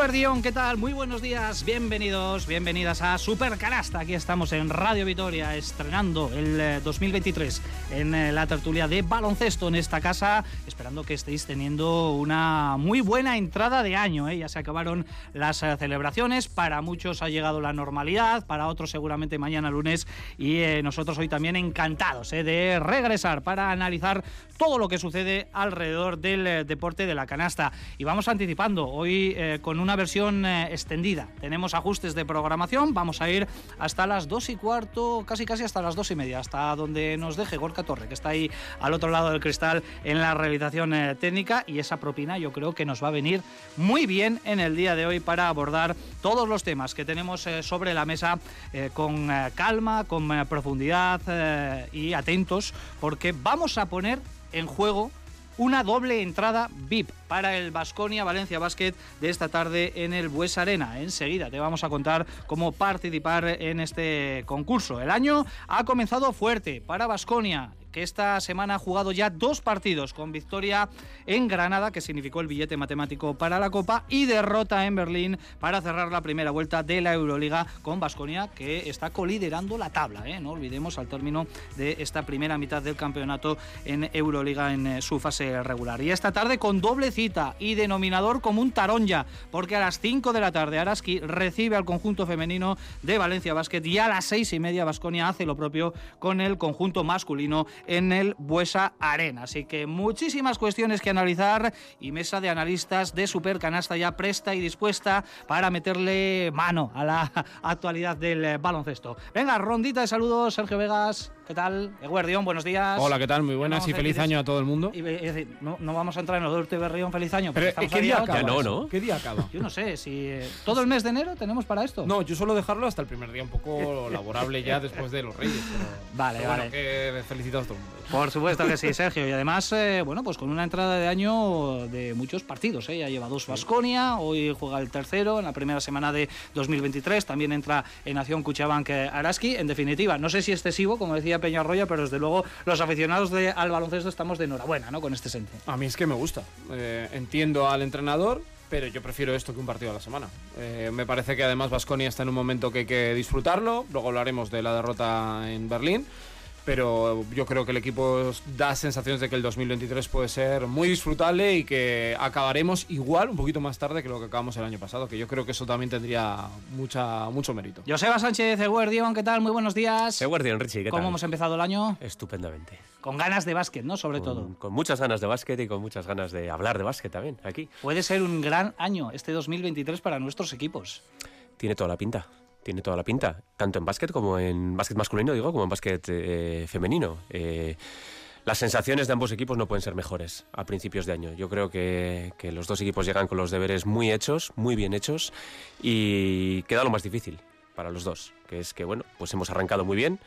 Eguardión, ¿qué tal? Muy buenos días, bienvenidos, bienvenidas a Super Canasta. Aquí estamos en Radio Vitoria estrenando el 2023 eh, en eh, la tertulia de baloncesto en esta casa, esperando que estéis teniendo una muy buena entrada de año. ¿eh? Ya se acabaron las celebraciones, para muchos ha llegado la normalidad, para otros seguramente mañana lunes y nosotros hoy también encantados de regresar para analizar todo lo que sucede alrededor del deporte de la canasta. Y vamos anticipando, hoy con una versión eh, extendida. Tenemos ajustes de programación, vamos a ir hasta las dos y cuarto, casi casi hasta las dos y media, hasta donde nos deje Gorka Torre, que está ahí al otro lado del cristal en la realización eh, técnica y esa propina yo creo que nos va a venir muy bien en el día de hoy para abordar todos los temas que tenemos eh, sobre la mesa con calma, con profundidad y atentos, porque vamos a poner en juego una doble entrada VIP para el Basconia Valencia Basket de esta tarde en el Bues Arena. Enseguida te vamos a contar cómo participar en este concurso. El año ha comenzado fuerte para Basconia que esta semana ha jugado ya dos partidos con victoria en Granada, que significó el billete matemático para la Copa, y derrota en Berlín para cerrar la primera vuelta de la Euroliga con Basconia, que está coliderando la tabla. ¿eh? No olvidemos al término de esta primera mitad del campeonato en Euroliga en eh, su fase regular. Y esta tarde con doble cita y denominador común taronja, porque a las 5 de la tarde Araski recibe al conjunto femenino de Valencia Basket y a las 6 y media Basconia hace lo propio con el conjunto masculino en el Buesa Arena. Así que muchísimas cuestiones que analizar y mesa de analistas de Supercanasta ya presta y dispuesta para meterle mano a la actualidad del baloncesto. Venga, rondita de saludos, Sergio Vegas. ¿Qué tal? Eguerdión, buenos días. Hola, ¿qué tal? Muy buenas y feliz año a todo el mundo. Y, no, vamos a entrar en los de Berrión, feliz año. Pero, ¿qué día acaba? no, ¿no? ¿Qué día acaba? Yo no sé, si eh, todo el mes de enero tenemos para esto. No, yo suelo dejarlo hasta el primer día, un poco laborable ya después de los Reyes. vale, vale. Bueno, que felicitados a todo el mundo. Por supuesto que sí, Sergio. Y además, eh, bueno, pues con una entrada de año de muchos partidos. ¿eh? Ya lleva dos Vasconia, hoy juega el tercero en la primera semana de 2023. También entra en acción Cuchabank Araski. En definitiva, no sé si excesivo, como decía Peña Arroyo, pero desde luego los aficionados de, al baloncesto estamos de enhorabuena ¿no? con este sentido. A mí es que me gusta. Eh, entiendo al entrenador, pero yo prefiero esto que un partido a la semana. Eh, me parece que además Vasconia está en un momento que hay que disfrutarlo. Luego hablaremos de la derrota en Berlín pero yo creo que el equipo da sensaciones de que el 2023 puede ser muy disfrutable y que acabaremos igual un poquito más tarde que lo que acabamos el año pasado, que yo creo que eso también tendría mucha, mucho mérito. Joseba Sánchez, Eguardión, ¿qué tal? Muy buenos días. Eguardión, Richie, ¿qué tal? ¿Cómo hemos empezado el año? Estupendamente. Con ganas de básquet, ¿no? Sobre todo. Con muchas ganas de básquet y con muchas ganas de hablar de básquet también, aquí. Puede ser un gran año este 2023 para nuestros equipos. Tiene toda la pinta tiene toda la pinta, tanto en básquet como en básquet masculino, digo, como en básquet eh, femenino. Eh, las sensaciones de ambos equipos no pueden ser mejores a principios de año. Yo creo que, que, los dos equipos llegan con los deberes muy hechos, muy bien hechos, y queda lo más difícil para los dos, que es que, bueno, pues hemos arrancado muy bien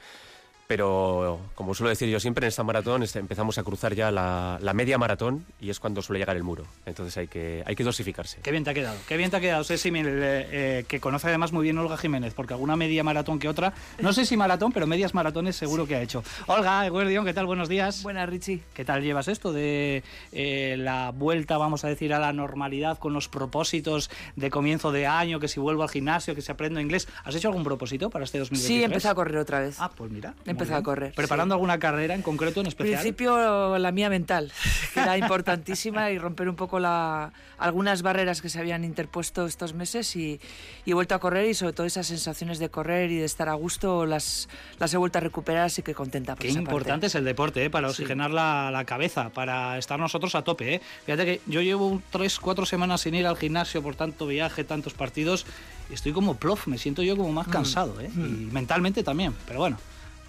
pero como suelo decir yo siempre en esta maratón empezamos a cruzar ya la, media maratón y es cuando suele llegar el muro. Entonces hay que, hay que dosificarse. Qué bien te ha quedado, qué bien te ha quedado, Ceci, eh, eh, que conoce además muy bien Olga Jiménez, porque alguna media maratón que otra, no sé si maratón, pero medias maratones seguro que ha hecho. Olga, Eguerdión, ¿qué tal? Buenos días. Buenas, Richie. ¿Qué tal llevas esto de eh, la vuelta, vamos a decir, a la normalidad con los propósitos de comienzo de año, que si vuelvo al gimnasio, que si aprendo inglés? ¿Has hecho algún propósito para este 2023? Sí, empecé a correr otra vez. Ah, pues mira empezado a correr. ¿Preparando alguna carrera en concreto, en especial? En principio, la mía mental, que era importantísima y romper un poco la, algunas barreras que se habían interpuesto estos meses y, he vuelto a correr y sobre todo esas sensaciones de correr y de estar a gusto las, las he vuelto a recuperar, así que contenta por Qué importante es el deporte, ¿eh? para oxigenar la, la, cabeza, para estar nosotros a tope. ¿eh? Fíjate que yo llevo tres, cuatro semanas sin ir al gimnasio por tanto viaje, tantos partidos, y estoy como plof, me siento yo como más mm. cansado, ¿eh? Mm. y mentalmente también, pero bueno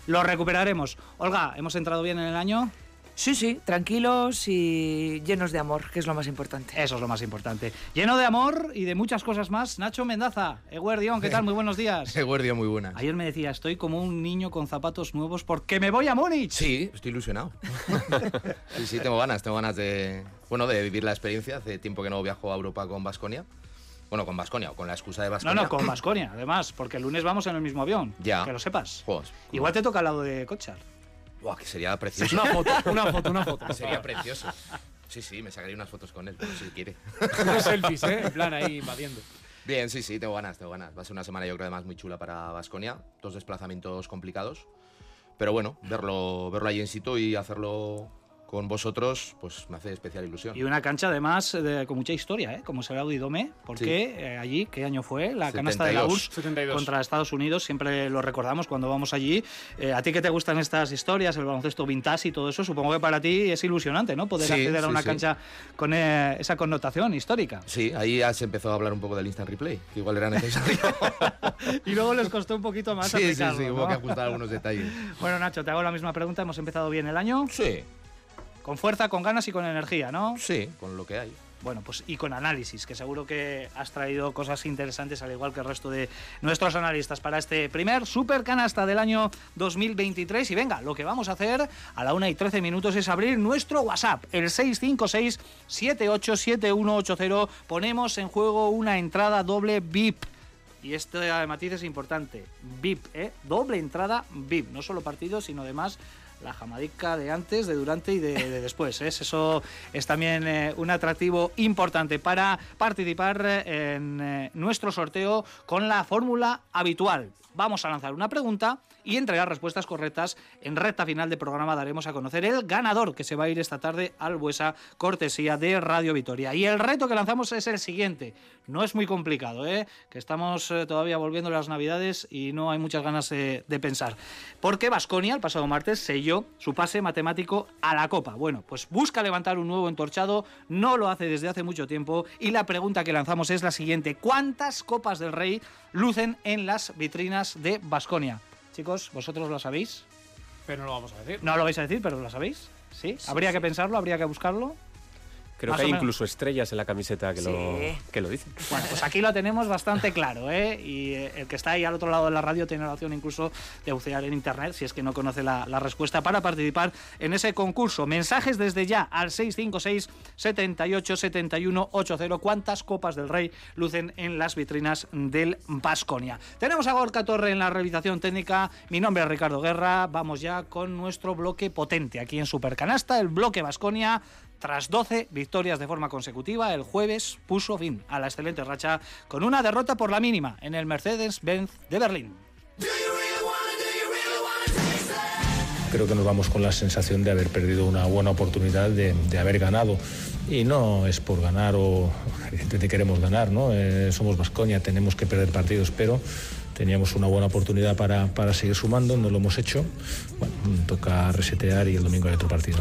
lo recuperaremos. Olga, ¿hemos entrado bien en el año? Sí, sí, tranquilos y llenos de amor, que es lo más importante. Eso es lo más importante. Lleno de amor y de muchas cosas más. Nacho Mendaza, Eguardión, ¿qué tal? Muy buenos días. Eguardión, muy buenas. Ayer me decía, estoy como un niño con zapatos nuevos porque me voy a Múnich. Sí, estoy ilusionado. sí, sí, tengo ganas, tengo ganas de, bueno, de vivir la experiencia. Hace tiempo que no viajo a Europa con Vasconia. Bueno, con Basconia o con la excusa de Basconia. No, no, con Basconia, además, porque el lunes vamos en el mismo avión. Ya. Que lo sepas. Igual te toca al lado de Cochar. Buah, que sería precioso. Una foto, una foto, una foto. Sería precioso. Sí, sí, me sacaría unas fotos con él, si quiere. Unos selfies, ¿eh? En plan ahí invadiendo. Bien, sí, sí, tengo ganas, tengo ganas. Va a ser una semana, yo creo, además muy chula para Vasconia. Dos desplazamientos complicados. Pero bueno, verlo, verlo ahí en sitio y hacerlo con vosotros, pues me hace especial ilusión. Y una cancha además de, con mucha historia, ¿eh? como será Audidome, porque eh, allí, ¿qué año fue? La canasta de la URSS 72. contra Estados Unidos, siempre lo recordamos cuando vamos allí. Eh, a ti que te gustan estas historias, el baloncesto vintage y todo eso, supongo que para ti es ilusionante, ¿no? Poder Sí, acceder a sí, una sí. cancha con eh, esa connotación histórica. Sí, ahí ya se empezó a hablar un poco del instant replay, que igual era necesario. Y luego les costó un poquito más sí, sí, aplicarlo, sí, ¿no? hubo que ajustar algunos detalles. Bueno, Nacho, te hago la misma pregunta. Hemos empezado bien el año, Sí, con fuerza, con ganas y con energía, ¿no? sí, con lo que hay. Bueno, pues y con análisis, que seguro que has traído cosas interesantes, al igual que el resto de nuestros analistas, para este primer super canasta del año 2023. Y venga, lo que vamos a hacer a la 1 y 13 minutos es abrir nuestro WhatsApp, el 656-787180. Ponemos en juego una entrada doble VIP. Y este matiz es importante, VIP, ¿eh? doble entrada VIP, no solo partidos, sino además la jamadica de antes, de durante y de, de después. ¿eh? Eso es también eh, un atractivo importante para participar eh, en nuestro sorteo con la fórmula habitual. Vamos a lanzar una pregunta y entre las respuestas correctas, en recta final del programa daremos a conocer el ganador que se va a ir esta tarde al Buesa, cortesía de Radio Vitoria. Y el reto que lanzamos es el siguiente. No es muy complicado, ¿eh? que estamos eh, todavía volviendo las Navidades y no hay muchas ganas eh, de pensar. Porque Vasconia el pasado martes selló su pase matemático a la Copa. Bueno, pues busca levantar un nuevo entorchado, no lo hace desde hace mucho tiempo y la pregunta que lanzamos es la siguiente. ¿Cuántas Copas del Rey lucen en las vitrinas de Vasconia? Chicos, ¿vosotros lo sabéis? Pero no lo vamos a decir. No lo vais a decir, pero lo sabéis. ¿Sí? habría que pensarlo, habría que buscarlo. Creo Más que hay menos. incluso estrellas en la camiseta que, Sí. lo, que lo dicen. Bueno, pues aquí lo tenemos bastante claro, ¿eh? Y eh, el que está ahí al otro lado de la radio tiene la opción incluso de bucear en internet, si es que no conoce la, la respuesta, para participar en ese concurso. Mensajes desde ya al 656 78 71 80. ¿Cuántas copas del Rey lucen en las vitrinas del Vasconia? Tenemos a Gorka Torre en la realización técnica. Mi nombre es Ricardo Guerra. Vamos ya con nuestro bloque potente aquí en Supercanasta, el bloque Vasconia. Tras 12 victorias de forma consecutiva, el jueves puso fin a la excelente racha con una derrota por la mínima en el Mercedes-Benz de Berlín. Creo que nos vamos con la sensación de haber perdido una buena oportunidad de, de haber ganado. Y no es por ganar o evidentemente queremos ganar, ¿no? Eh, somos Vascoña, tenemos que perder partidos, pero teníamos una buena oportunidad para, para seguir sumando, no lo hemos hecho. Bueno, toca resetear y el domingo hay otro partido.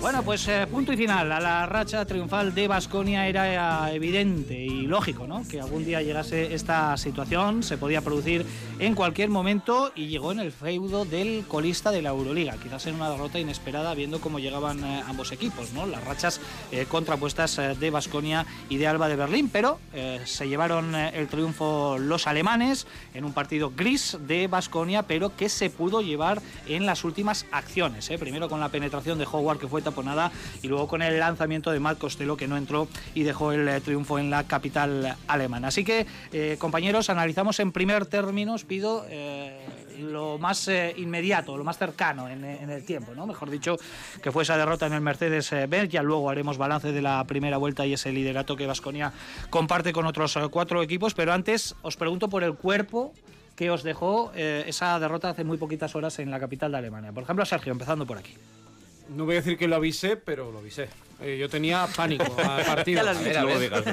Bueno, pues eh, punto y final a la racha triunfal de Basconia era eh, evidente y lógico, ¿no? Que algún día llegase esta situación, se podía producir en cualquier momento y llegó en el feudo del colista de la Euroliga, quizás en una derrota inesperada viendo cómo llegaban eh, ambos equipos, ¿no? Las rachas eh, contrapuestas eh, de Basconia y de Alba de Berlín, pero eh, se llevaron el triunfo los alemanes en un partido gris de Basconia, pero que se pudo llevar en las últimas acciones. Primero con la penetración de Howard que fue taponada y luego con el lanzamiento de Matt Costello que no entró y dejó el eh, triunfo en la capital alemana. Así que, eh, compañeros, analizamos en primer término, os pido eh, lo más eh, inmediato, lo más cercano en, en el tiempo, ¿no? Mejor dicho, que fue esa derrota en el Mercedes-Benz. Ya luego haremos balance de la primera vuelta y ese liderato que Vasconia comparte con otros eh, cuatro equipos. Pero antes os pregunto por el cuerpo que os dejó eh, esa derrota hace muy poquitas horas en la capital de Alemania. Por ejemplo, Sergio, empezando por aquí. No voy a decir que lo avisé, pero lo avisé. Eh, yo tenía pánico al partido. Luego digas.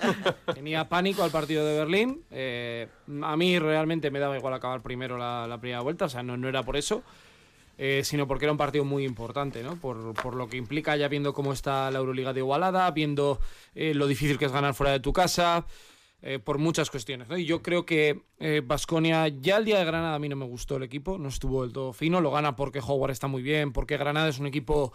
Tenía pánico al partido de Berlín. Eh, a mí realmente me daba igual acabar primero la, la primera vuelta, o sea, no, no era por eso, eh, sino porque era un partido muy importante, ¿no? Por, por lo que implica ya viendo cómo está la Euroliga de igualada, viendo eh, lo difícil que es ganar fuera de tu casa, eh, por muchas cuestiones. Y yo creo que Vasconia, ya el día de Granada a mí no me gustó el equipo, no estuvo del todo fino, lo gana porque Howard está muy bien, porque Granada es un equipo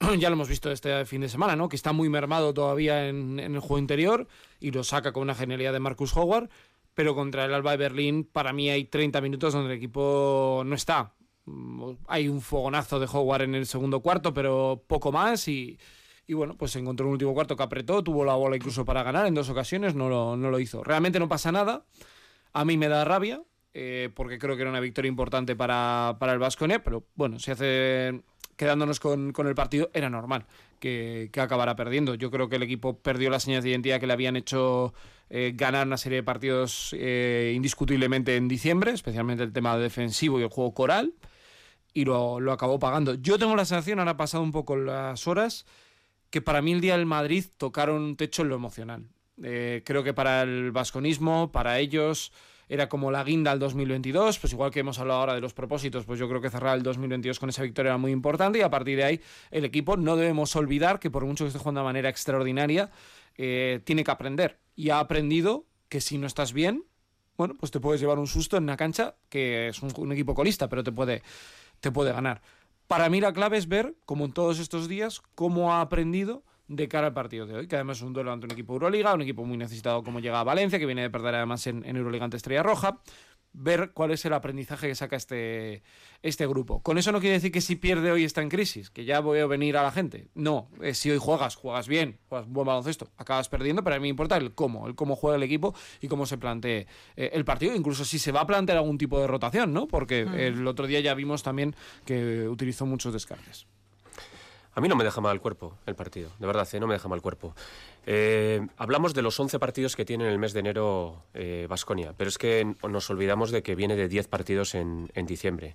ya lo hemos visto este fin de semana, ¿no? Que está muy mermado todavía en, en el juego interior y lo saca con una genialidad de Marcus Howard. Pero contra el Alba de Berlín, para mí hay 30 minutos donde el equipo no está. Mm, Hay un fogonazo de Howard en el segundo cuarto, pero poco más. Y, y bueno, pues se encontró un último cuarto que apretó, tuvo la bola incluso para ganar en dos ocasiones, no lo, no lo hizo. Realmente no pasa nada. A mí me da rabia. eh, porque creo que era una victoria importante para, para el Vasconia, pero bueno, si hace quedándonos con, con el partido, era normal que, que, acabara perdiendo. Yo creo que el equipo perdió las señas de identidad que le habían hecho eh, ganar una serie de partidos eh, indiscutiblemente en diciembre, especialmente el tema defensivo y el juego coral, y lo, lo acabó pagando. Yo tengo la sensación, ahora pasado un poco las horas, que para mí el día del Madrid tocaron un techo en lo emocional. Eh, creo que para el vasconismo, para ellos, era como la guinda al 2022, pues igual que hemos hablado ahora de los propósitos, pues yo creo que cerrar el 2022 con esa victoria era muy importante y a partir de ahí el equipo no debemos olvidar que por mucho que esté jugando de manera extraordinaria, eh, tiene que aprender y ha aprendido que si no estás bien, bueno, pues te puedes llevar un susto en una cancha que es un, un equipo colista, pero te puede, te puede ganar. Para mí la clave es ver, como en todos estos días, cómo ha aprendido de cara al partido de hoy, que además es un duelo ante un equipo Euroliga, un equipo muy necesitado como llega a Valencia, que viene de perder además en, en Euroliga ante Estrella Roja, ver cuál es el aprendizaje que saca este, este grupo. Con eso no quiere decir que si pierde hoy está en crisis, que ya voy a venir a la gente. No, es si hoy juegas, juegas bien, juegas buen baloncesto, acabas perdiendo, pero a mí me importa el cómo, el cómo juega el equipo y cómo se plantee eh, el partido, incluso si se va a plantear algún tipo de rotación, ¿no? Porque mm. el otro día ya vimos también que utilizó muchos descartes. A mí no me deja mal el cuerpo el partido, de verdad, ¿eh? no me deja mal el cuerpo. Eh, hablamos de los 11 partidos que tiene en el mes de enero Vasconia, eh, pero es que nos olvidamos de que viene de 10 partidos en, en diciembre.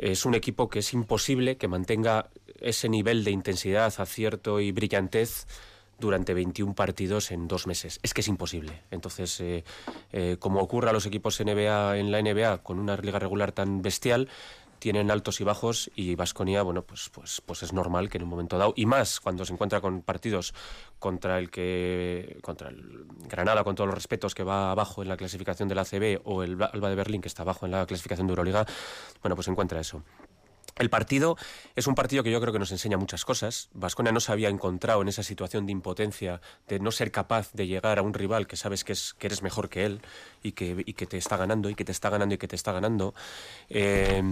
Es un equipo que es imposible que mantenga ese nivel de intensidad, acierto y brillantez durante 21 partidos en dos meses. Es que es imposible. Entonces, como ocurre a los equipos NBA en la NBA con una liga regular tan bestial, tienen altos y bajos y Vasconia, bueno, pues, pues, pues es normal que en un momento dado, y más cuando se encuentra con partidos contra el que contra el Granada, con todos los respetos, que va abajo en la clasificación de la ACB, o el Alba de Berlín, que está abajo en la clasificación de Euroliga, bueno, pues encuentra eso. El partido es un partido que yo creo que nos enseña muchas cosas. Vasconia no se había encontrado en esa situación de impotencia, de no ser capaz de llegar a un rival que sabes que, es, que eres mejor que él y que, y que te está ganando y que te está ganando y que te está ganando. Eh,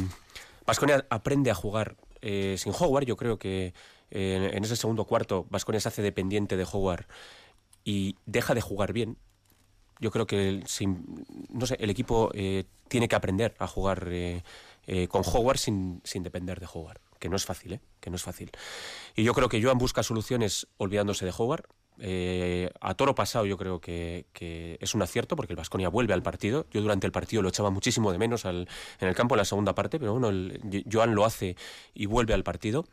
Vasconia aprende a jugar eh, sin Howard. Yo creo que eh, en ese segundo cuarto Vasconia se hace dependiente de Howard y deja de jugar bien. Yo creo que sin, no el equipo eh, tiene que aprender a jugar eh, con Howard sin, sin depender de Howard, que no es fácil, ¿eh? que no es fácil. Y yo creo que Joan busca soluciones olvidándose de Howard. Eh, a toro pasado yo creo que, que es un acierto porque el Vasconia vuelve al partido. Yo durante el partido lo echaba muchísimo de menos al, en el campo en la segunda parte, pero bueno, el, Joan lo hace y vuelve al partido.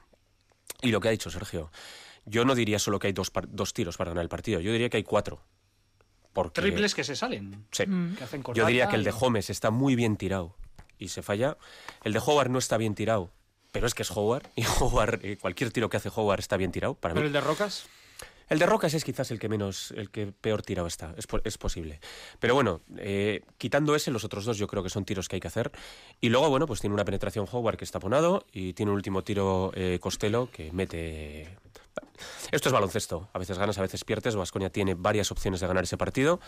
Y lo que ha dicho Sergio, yo no diría solo que hay dos, dos tiros para ganar el partido, yo diría que hay cuatro. Porque, Triples que se salen. Sí. Mm. Que hacen yo diría que el de Holmes está muy bien tirado y se falla. El de Howard no está bien tirado, pero es que es Howard y Howard, eh, cualquier tiro que hace Howard está bien tirado. Para ¿Pero mí. el de Rocas? El de Rocas es quizás el que menos, el que peor tirado está, es, es posible. Pero bueno, eh, quitando ese, los otros dos yo creo que son tiros que hay que hacer. Y luego, bueno, pues tiene una penetración Howard que está ponado y tiene un último tiro eh, Costello que mete... Esto es baloncesto, a veces ganas, a veces pierdes. Vasconia tiene varias opciones de ganar ese partido.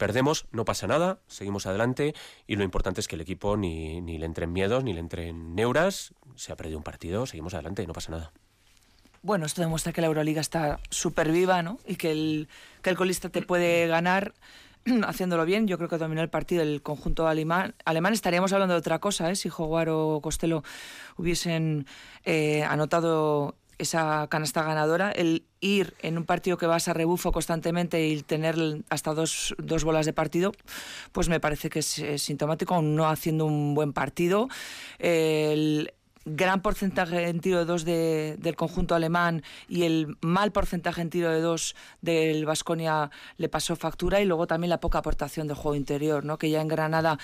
Perdemos, no pasa nada, seguimos adelante y lo importante es que el equipo ni, ni le entren miedos, ni le entren neuras. Se ha perdido un partido, seguimos adelante, no pasa nada. Bueno, esto demuestra que la Euroliga está súper viva, ¿no? Y que el, que el colista te puede ganar haciéndolo bien. Yo creo que dominó el partido el conjunto alemán. alemán. Estaríamos hablando de otra cosa, ¿eh? Si Howard o Costello hubiesen eh, anotado esa canasta ganadora, el ir en un partido que vas a rebufo constantemente y tener hasta dos, dos bolas de partido, pues me parece que es, sintomático, no haciendo un buen partido. El, gran porcentaje en tiro de dos de, del conjunto alemán y el mal porcentaje en tiro de dos del Vasconia le pasó factura y luego también la poca aportación del juego interior, ¿no? que ya en Granada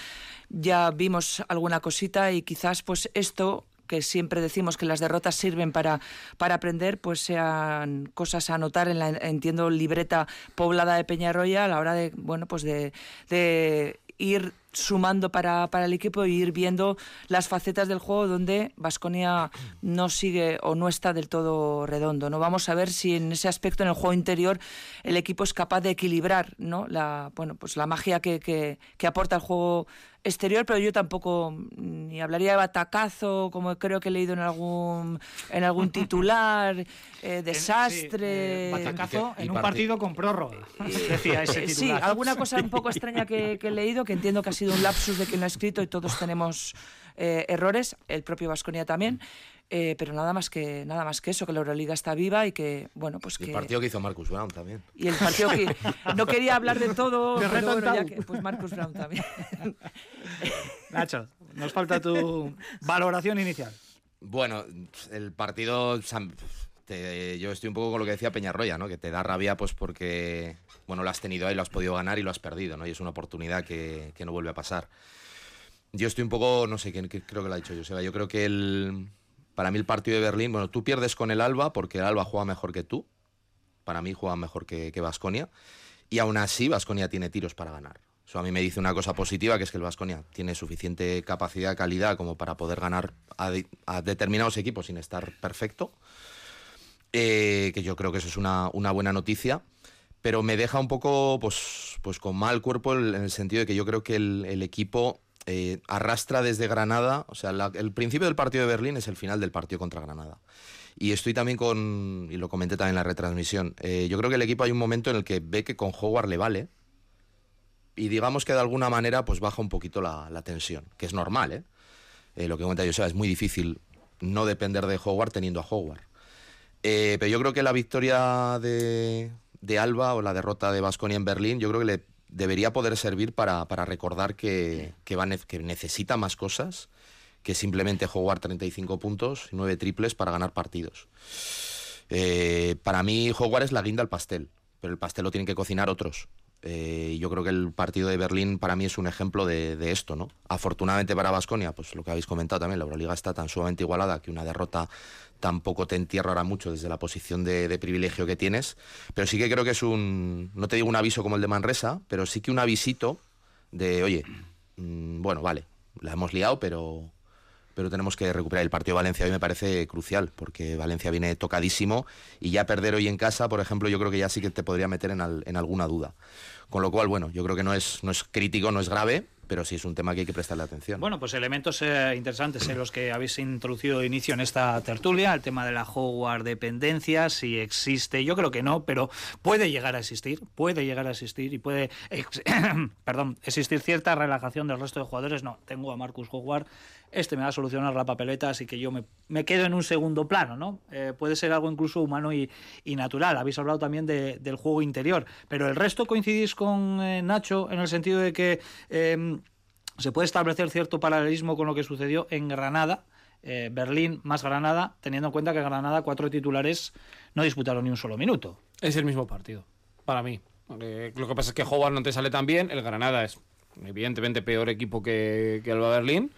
ya vimos alguna cosita y quizás pues esto que siempre decimos que las derrotas sirven para, para aprender, pues sean cosas a anotar en la, entiendo, libreta poblada de Peñarroya a la hora de, bueno, pues de, de ir sumando para, para el equipo e ir viendo las facetas del juego donde Vasconia no sigue o no está del todo redondo. No vamos a ver si en ese aspecto en el juego interior el equipo es capaz de equilibrar ¿no? la, bueno, pues la magia que, que, que aporta el juego exterior, pero yo tampoco ni hablaría de batacazo, como creo que he leído en algún en algún titular, eh, desastre. Sí, eh, batacazo en un partido con prórroga, decía ese titular. Sí, alguna cosa un poco extraña que, que he leído, que entiendo que ha sido sido un lapsus de quien lo ha escrito y todos tenemos eh, errores, el propio Vasconia también. Eh, pero nada más que nada más que eso, que la Euroliga está viva y que bueno pues que el partido que hizo Marcus Brown también. Y el partido que no quería hablar de todo, pero bueno, ya que, pues Marcus Brown también. Nacho, nos falta tu valoración inicial. Bueno, el partido yo estoy un poco con lo que decía Peñarroya, ¿no? Que te da rabia pues porque bueno, lo has tenido ahí, lo has podido ganar y lo has perdido, ¿no? Y es una oportunidad que, que no vuelve a pasar. Yo estoy un poco, no sé, creo que lo ha dicho Joseba, yo creo que el para mí el partido de Berlín, bueno, tú pierdes con el Alba porque el Alba juega mejor que tú. Para mí juega mejor que Vasconia. y aún así Vasconia tiene tiros para ganar. Eso a mí me dice una cosa positiva, que es que el Vasconia tiene suficiente capacidad, calidad como para poder ganar a, determinados equipos sin estar perfecto. Eh, que yo creo que eso es una, buena noticia. Pero me deja un poco pues, pues con mal cuerpo en el sentido de que yo creo que el equipo eh, arrastra desde Granada, o sea, el principio del partido de Berlín es el final del partido contra Granada. Y estoy también con, y lo comenté también en la retransmisión, eh, yo creo que el equipo hay un momento en el que ve que con Howard le vale y digamos que de alguna manera pues baja un poquito la, tensión, que es normal, ¿eh? ¿eh? Lo que comenta yo, es muy difícil no depender de Howard teniendo a Howard. Pero yo creo que la victoria de, Alba o la derrota de Basconia en Berlín, yo creo que le debería poder servir para, recordar que, que, que necesita más cosas que simplemente jugar 35 puntos y 9 triples para ganar partidos. Eh, para mí, jugar es la guinda al pastel, pero el pastel lo tienen que cocinar otros. Eh, yo creo que el partido de Berlín para mí es un ejemplo de, esto, ¿no? Afortunadamente para Basconia, pues lo que habéis comentado también, la Euroliga está tan sumamente igualada que una derrota tampoco te entierra ahora mucho desde la posición de, privilegio que tienes, pero sí que creo que es un, no te digo un aviso como el de Manresa, pero sí que un avisito de, oye, mm, bueno, vale, la hemos liado, pero, pero tenemos que recuperar. El partido de Valencia hoy me parece crucial, porque Valencia viene tocadísimo y ya perder hoy en casa, por ejemplo, yo creo que ya sí que te podría meter en, en alguna duda. Con lo cual, bueno, yo creo que no es, no es crítico, no es grave, pero sí es un tema que hay que prestarle atención. Bueno, pues elementos eh, interesantes en los que habéis introducido inicio en esta tertulia, el tema de la Howard dependencia, si existe, yo creo que no, pero puede llegar a existir, puede llegar a existir y puede, perdón, existir cierta relajación del resto de jugadores. No, tengo a Marcus Howard, este me va a solucionar la papeleta, así que yo me, quedo en un segundo plano, ¿no? Eh, puede ser algo incluso humano y, natural. Habéis hablado también del juego interior, pero el resto coincidís con eh, Nacho en el sentido de que se puede establecer cierto paralelismo con lo que sucedió en Granada, eh, Berlín más Granada, teniendo en cuenta que Granada cuatro titulares no disputaron ni un solo minuto. Es el mismo partido, para mí. lo que pasa es que Howard no te sale tan bien, el Granada es evidentemente peor equipo que, que Alba Berlín,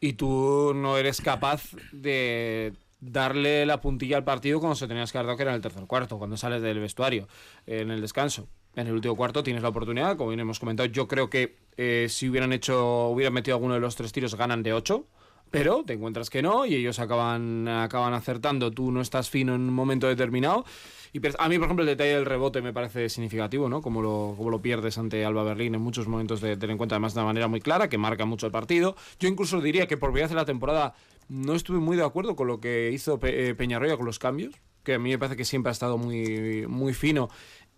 y tú no eres capaz de darle la puntilla al partido cuando se tenías que dar que era en el tercer cuarto, cuando sales del vestuario, en el descanso. En el último cuarto tienes la oportunidad, como bien hemos comentado, yo creo que eh, si hubieran hecho, hubieran metido alguno de los tres tiros, ganan de 8. Pero te encuentras que no y ellos acaban, acaban acertando. Tú no estás fino en un momento determinado. Y a mí, por ejemplo, el detalle del rebote me parece significativo, ¿no? Como lo, como lo pierdes ante Alba Berlín en muchos momentos de tener en cuenta, además de una manera muy clara, que marca mucho el partido. Yo incluso diría que por primera en la temporada no estuve muy de acuerdo con lo que hizo eh, Peñarroya con los cambios, que a mí me parece que siempre ha estado muy, muy fino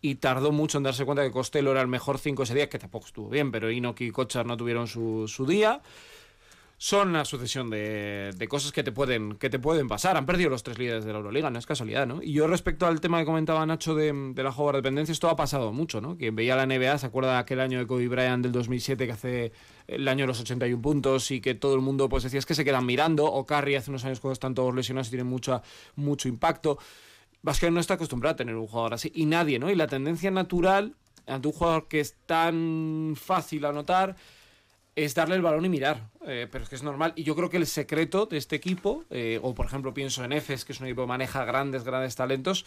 y tardó mucho en darse cuenta que Costello era el mejor 5 ese día, que tampoco estuvo bien, pero Inoki y Kochar no tuvieron su, su día. Son una sucesión de, de, cosas que te, pueden, que te pueden pasar. Han perdido los tres líderes de la Euroliga, no es casualidad, ¿no? Y yo respecto al tema que comentaba Nacho de, de la jugadora dependencia, esto ha pasado mucho, ¿no? Quien veía la NBA se acuerda de aquel año de Kobe Bryant del 2007 que hace el año de los 81 puntos y que todo el mundo pues decía es que se quedan mirando, o Curry hace unos años cuando están todos lesionados y tienen mucho, mucho impacto. Vasquez no está acostumbrado a tener un jugador así. Y nadie, ¿no? Y la tendencia natural ante un jugador que es tan fácil anotar es darle el balón y mirar. Eh, pero es que es normal. Y yo creo que el secreto de este equipo, eh, o por ejemplo pienso en Efes, que es un equipo que maneja grandes, grandes talentos,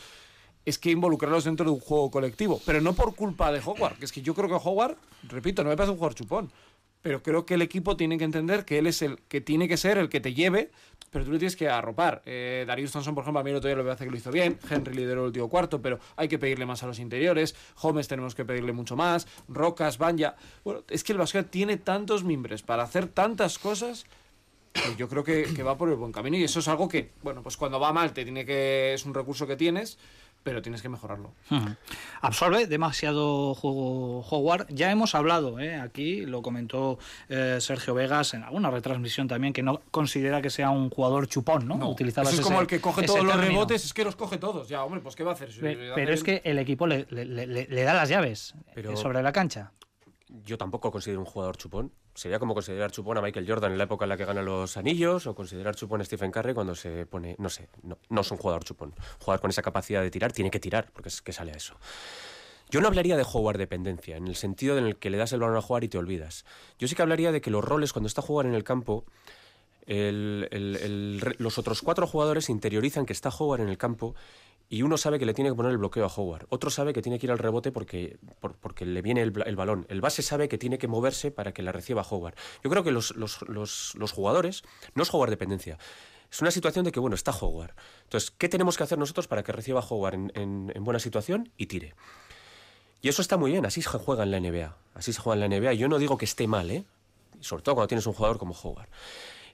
es que involucrarlos dentro de un juego colectivo. Pero no por culpa de Howard, que es que yo creo que Howard, repito, no me parece un jugador chupón pero creo que el equipo tiene que entender que él es el que tiene que ser el que te lleve, pero tú le tienes que arropar. Eh, Darius Thompson, por ejemplo, a mí el otro día lo hace que lo hizo bien, Henry lideró el último cuarto, pero hay que pedirle más a los interiores, Holmes tenemos que pedirle mucho más, Rocas, Banja. Bueno, es que el Basket tiene tantos mimbres para hacer tantas cosas yo creo que, que, va por el buen camino y eso es algo que, bueno, pues cuando va mal te tiene que es un recurso que tienes, pero tienes que mejorarlo. Absorbe demasiado juego Howard. Ya hemos hablado, ¿eh? aquí lo comentó eh, Sergio Vegas en alguna retransmisión también, que no considera que sea un jugador chupón, ¿no? No, Utilizabas eso es ese- como el que coge todos los rebotes, es que los coge todos. Ya, hombre, pues ¿qué va a hacer? Pe- Hacer- Pero es que el equipo le, le- le- da las llaves Pero- eh, sobre la cancha. Yo tampoco considero un jugador chupón. Sería como considerar chupón a Michael Jordan en la época en la que gana los anillos o considerar chupón a Stephen Curry cuando se pone, no sé, no, no es un jugador chupón. Un jugador con esa capacidad de tirar tiene que tirar, porque es que sale a eso. Yo no hablaría de jugar dependencia, en el sentido en el que le das el balón a jugar y te olvidas. Yo sí que hablaría de que los roles cuando está Howard en el campo, los otros cuatro jugadores interiorizan que está Howard en el campo y uno sabe que le tiene que poner el bloqueo a Howard, otro sabe que tiene que ir al rebote porque, por- porque le viene el, el balón, el base sabe que tiene que moverse para que la reciba Howard. Yo creo que los, los- los- los jugadores no es Howard dependencia. Es una situación de que, bueno, está Howard. Entonces, ¿qué tenemos que hacer nosotros para que reciba Howard en, en- en buena situación y tire? Y eso está muy bien, así se juega en la NBA. Así se juega en la NBA. Yo no digo que esté mal, ¿eh? Sobre todo cuando tienes un jugador como Howard.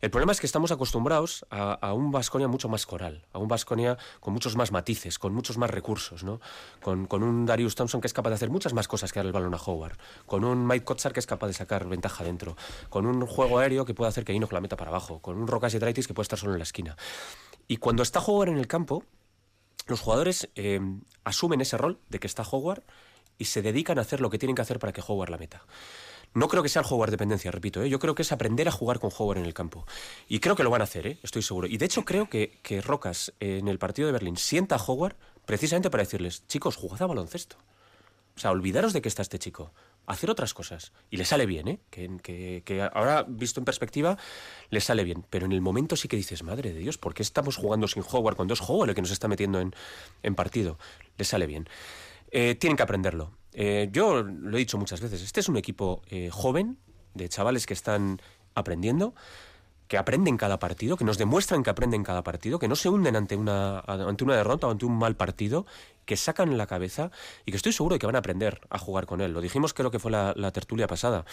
El problema es que estamos acostumbrados a, un Vasconia mucho más coral, a un Vasconia con muchos más matices, con muchos más recursos, ¿no? Con, un Darius Thompson que es capaz de hacer muchas más cosas que dar el balón a Howard, con un Mike Kotsar que es capaz de sacar ventaja dentro, con un juego aéreo que puede hacer que Enoch la meta para abajo, con un Rocas y Draitis que puede estar solo en la esquina. Y cuando está Howard en el campo, los jugadores eh, asumen ese rol de que está Howard y se dedican a hacer lo que tienen que hacer para que Howard la meta. No creo que sea el Howard dependencia, repito, ¿eh? yo creo que es aprender a jugar con Howard en el campo. Y creo que lo van a hacer, ¿eh? estoy seguro. Y de hecho creo que, que Rocas en el partido de Berlín sienta a Howard precisamente para decirles, chicos, jugad a baloncesto. O sea, olvidaros de que está este chico. Hacer otras cosas. Y le sale bien, ¿eh? Que, que- que ahora, visto en perspectiva, le sale bien. Pero en el momento sí que dices, madre de Dios, ¿por qué estamos jugando sin Howard cuando es Howard el que nos está metiendo en, en partido? Le sale bien. Eh, tienen que aprenderlo. Eh, yo lo he dicho muchas veces, este es un equipo eh, joven, de chavales que están aprendiendo, que aprenden cada partido, que nos demuestran que aprenden cada partido, que no se hunden ante una, ante una derrota o ante un mal partido, que sacan la cabeza y que estoy seguro de que van a aprender a jugar con él. Lo dijimos creo que fue la, la tertulia pasada.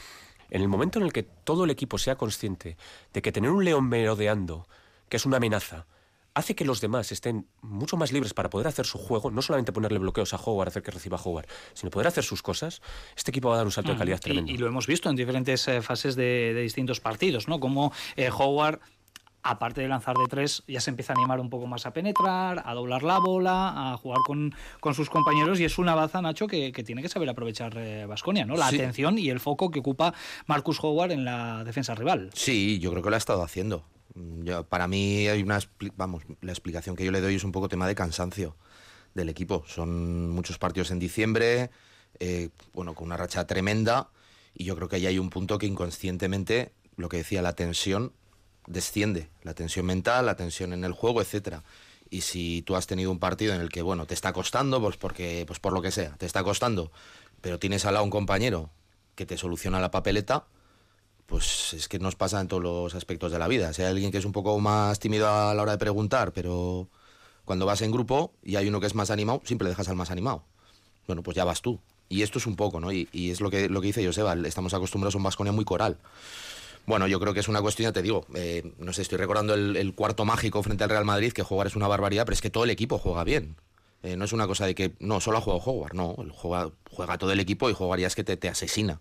En el momento en el que todo el equipo sea consciente de que tener un león merodeando, que es una amenaza, hace que los demás estén mucho más libres para poder hacer su juego, no solamente ponerle bloqueos a Howard, hacer que reciba Howard, sino poder hacer sus cosas, este equipo va a dar un salto de calidad Mm, Y- tremendo. Y, lo hemos visto en diferentes eh, fases de, de distintos partidos, ¿no? Como eh, Howard, aparte de lanzar de tres, ya se empieza a animar un poco más a penetrar, a doblar la bola, a jugar con, con sus compañeros y es una baza, Nacho, que, que tiene que saber aprovechar Vasconia, ¿no? La Sí. atención y el foco que ocupa Marcus Howard en la defensa rival. Sí, yo creo que lo ha estado haciendo. Mm, para mí hay una, vamos, la explicación que yo le doy es un poco tema de cansancio del equipo. Son muchos partidos en diciembre, eh, bueno, con una racha tremenda y yo creo que ahí hay un punto que inconscientemente, lo que decía, la tensión desciende, la tensión mental, la tensión en el juego, etcétera. Y si tú has tenido un partido en el que, bueno, te está costando, pues porque, pues por lo que sea, te está costando, pero tienes al lado un compañero que te soluciona la papeleta, pues es que nos pasa en todos los aspectos de la vida. Si hay alguien que es un poco más tímido a la hora de preguntar, pero cuando vas en grupo y hay uno que es más animado, siempre dejas al más animado. Bueno, pues ya vas tú. Y esto es un poco, ¿no? Y, es lo que, lo que dice Joseba, estamos acostumbrados a un Vasconia muy coral. Bueno, yo creo que es una cuestión, ya te digo, eh, no sé, estoy recordando el, cuarto mágico frente al Real Madrid, que jugar es una barbaridad, pero es que todo el equipo juega bien. Eh, no es una cosa de que, no, solo ha jugado Howard, no, juega, juega todo el equipo y jugaría es que te, te asesina.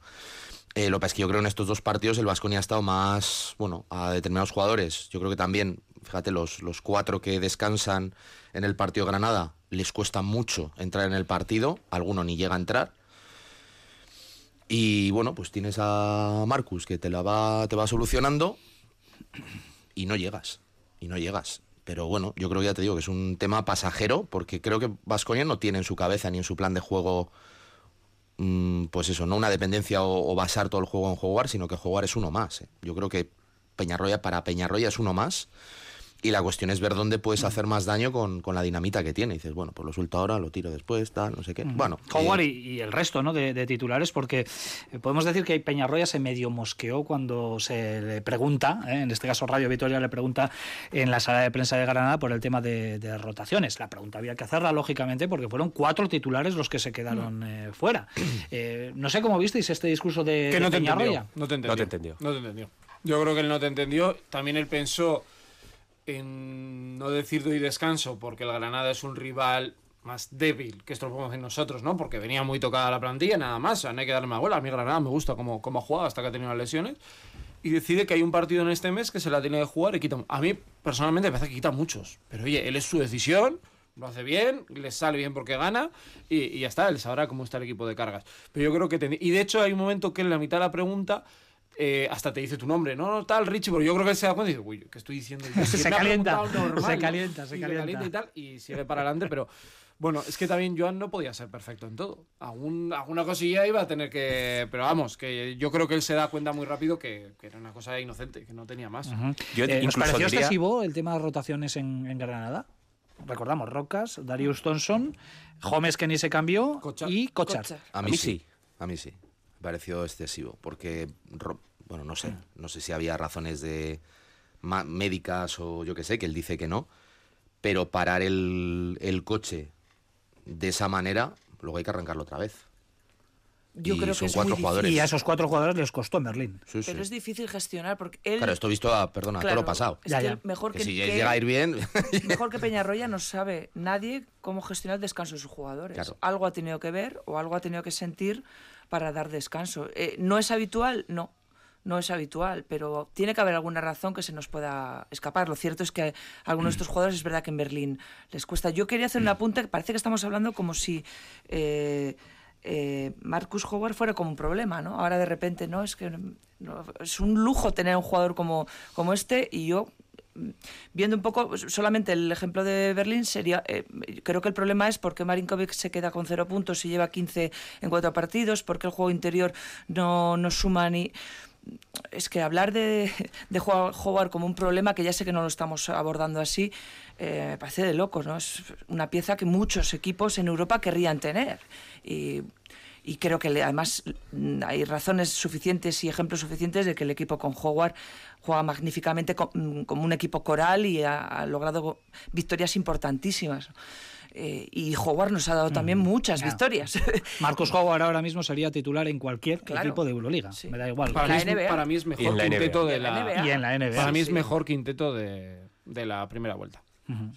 Eh, lo que es que yo creo en estos dos partidos el Vasconia ha estado más, bueno, a determinados jugadores. Yo creo que también, fíjate, los, los cuatro que descansan en el partido Granada les cuesta mucho entrar en el partido, alguno ni llega a entrar. Y bueno, pues tienes a Marcus que te la va, te va solucionando y no llegas. Y no llegas. Pero bueno, yo creo que ya te digo que es un tema pasajero, porque creo que Vasconia no tiene en su cabeza ni en su plan de juego, pues eso, no una dependencia o, o basar todo el juego en jugar, sino que jugar es uno más. ¿eh? Yo creo que Peñarroya para Peñarroya es uno más. Y la cuestión es ver dónde puedes hacer más daño con, con la dinamita que tiene. Y dices, bueno, pues lo suelto ahora, lo tiro después, tal, no sé qué. Bueno, Howard eh, y, y el resto ¿no? de, de titulares, porque eh, podemos decir que Peñarroya se medio mosqueó cuando se le pregunta, ¿eh? en este caso Radio Vitoria le pregunta en la sala de prensa de Granada por el tema de, de rotaciones. La pregunta había que hacerla, lógicamente, porque fueron cuatro titulares los que se quedaron eh, fuera. Eh, no sé cómo visteis este discurso de, Que de no te entendió. Peñarroya. No te entendió. No te entendió. No te entendió. Yo creo que él no te entendió. También él pensó en no decir doy descanso porque el Granada es un rival más débil que esto lo podemos decir nosotros, ¿no? Porque venía muy tocada la plantilla, nada más, o sea, no hay que darle más bola. A mí Granada me gusta cómo, cómo ha jugado hasta que ha tenido las lesiones. Y decide que hay un partido en este mes que se la tiene que jugar y quita. A mí, personalmente, me parece que quita muchos. Pero oye, él es su decisión, lo hace bien, le sale bien porque gana y, y ya está, él sabrá cómo está el equipo de cargas. Pero yo creo que. ten- Y de hecho, hay un momento que en la mitad de la pregunta. Eh, hasta te dice tu nombre, no, no, tal, Richie, pero yo creo que él se da cuenta y dice, uy, ¿qué estoy diciendo? yo? Se calienta, preguntado normal, se ¿no? calienta, se Y calienta. y tal, y sigue para adelante, pero bueno, es que también Joan no podía ser perfecto en todo. Algún, alguna cosilla iba a tener que. Pero vamos, que yo creo que él se da cuenta muy rápido que, que era una cosa inocente, que no tenía más. Yo Eh, ¿Os incluso pareció diría- excesivo el tema de rotaciones en, en Granada? Recordamos, Rocas, Darius Thompson, Gómez que ni se cambió Kochar. y Kochar. Kochar. A mí, sí. A mí sí. Pareció excesivo. Porque, bueno, no sé. No sé si había razones de ma- médicas o yo qué sé, que él dice que no. Pero parar el, el coche de esa manera, luego hay que arrancarlo otra vez. Yo Y creo son que cuatro jugadores. Y a esos cuatro jugadores les costó sí. Pero es difícil gestionar porque él. Claro, esto visto a, perdona, claro, toro pasado. Es Ya, que ya. mejor Que, que, si que- llega a ir bien. mejor que Peñarroya no sabe nadie cómo gestionar el descanso de sus jugadores. Claro. Algo ha tenido que ver o algo ha tenido que sentir para dar descanso. Eh, ¿No es habitual? No. No es habitual, pero tiene que haber alguna razón que se nos pueda escapar. Lo cierto es que a algunos de estos jugadores es verdad que en Berlín les cuesta. Yo quería hacer un apunte que parece que estamos hablando como si eh, eh, Marcus Howard fuera como un problema, ¿no? Ahora de repente, no, es que no, es un lujo tener un jugador como, como este y yo viendo un poco solamente el ejemplo de Berlín sería eh, creo que el problema es por qué Marinkovic se queda con cero puntos y lleva 15 en cuatro partidos porque el juego interior no, no suma ni es que hablar de, de jugar, jugar como un problema, que ya sé que no lo estamos abordando así, eh, me parece de locos, ¿no? Es una pieza que muchos equipos en Europa querrían tener. Y, y creo que le- además mm, hay razones suficientes y ejemplos suficientes de que el equipo con Howard juega magníficamente mm, como un equipo coral y ha, ha logrado victorias importantísimas. Eh, y Howard nos ha dado también muchas victorias. Marcos Howard ahora mismo sería titular en cualquier Claro. equipo de Euroliga. Sí. Me da igual. Para, La mí es, NBA. para mí es Y mejor quinteto de la. NBA. Y en la NBA. Para mí es mejor quinteto de, de la primera vuelta.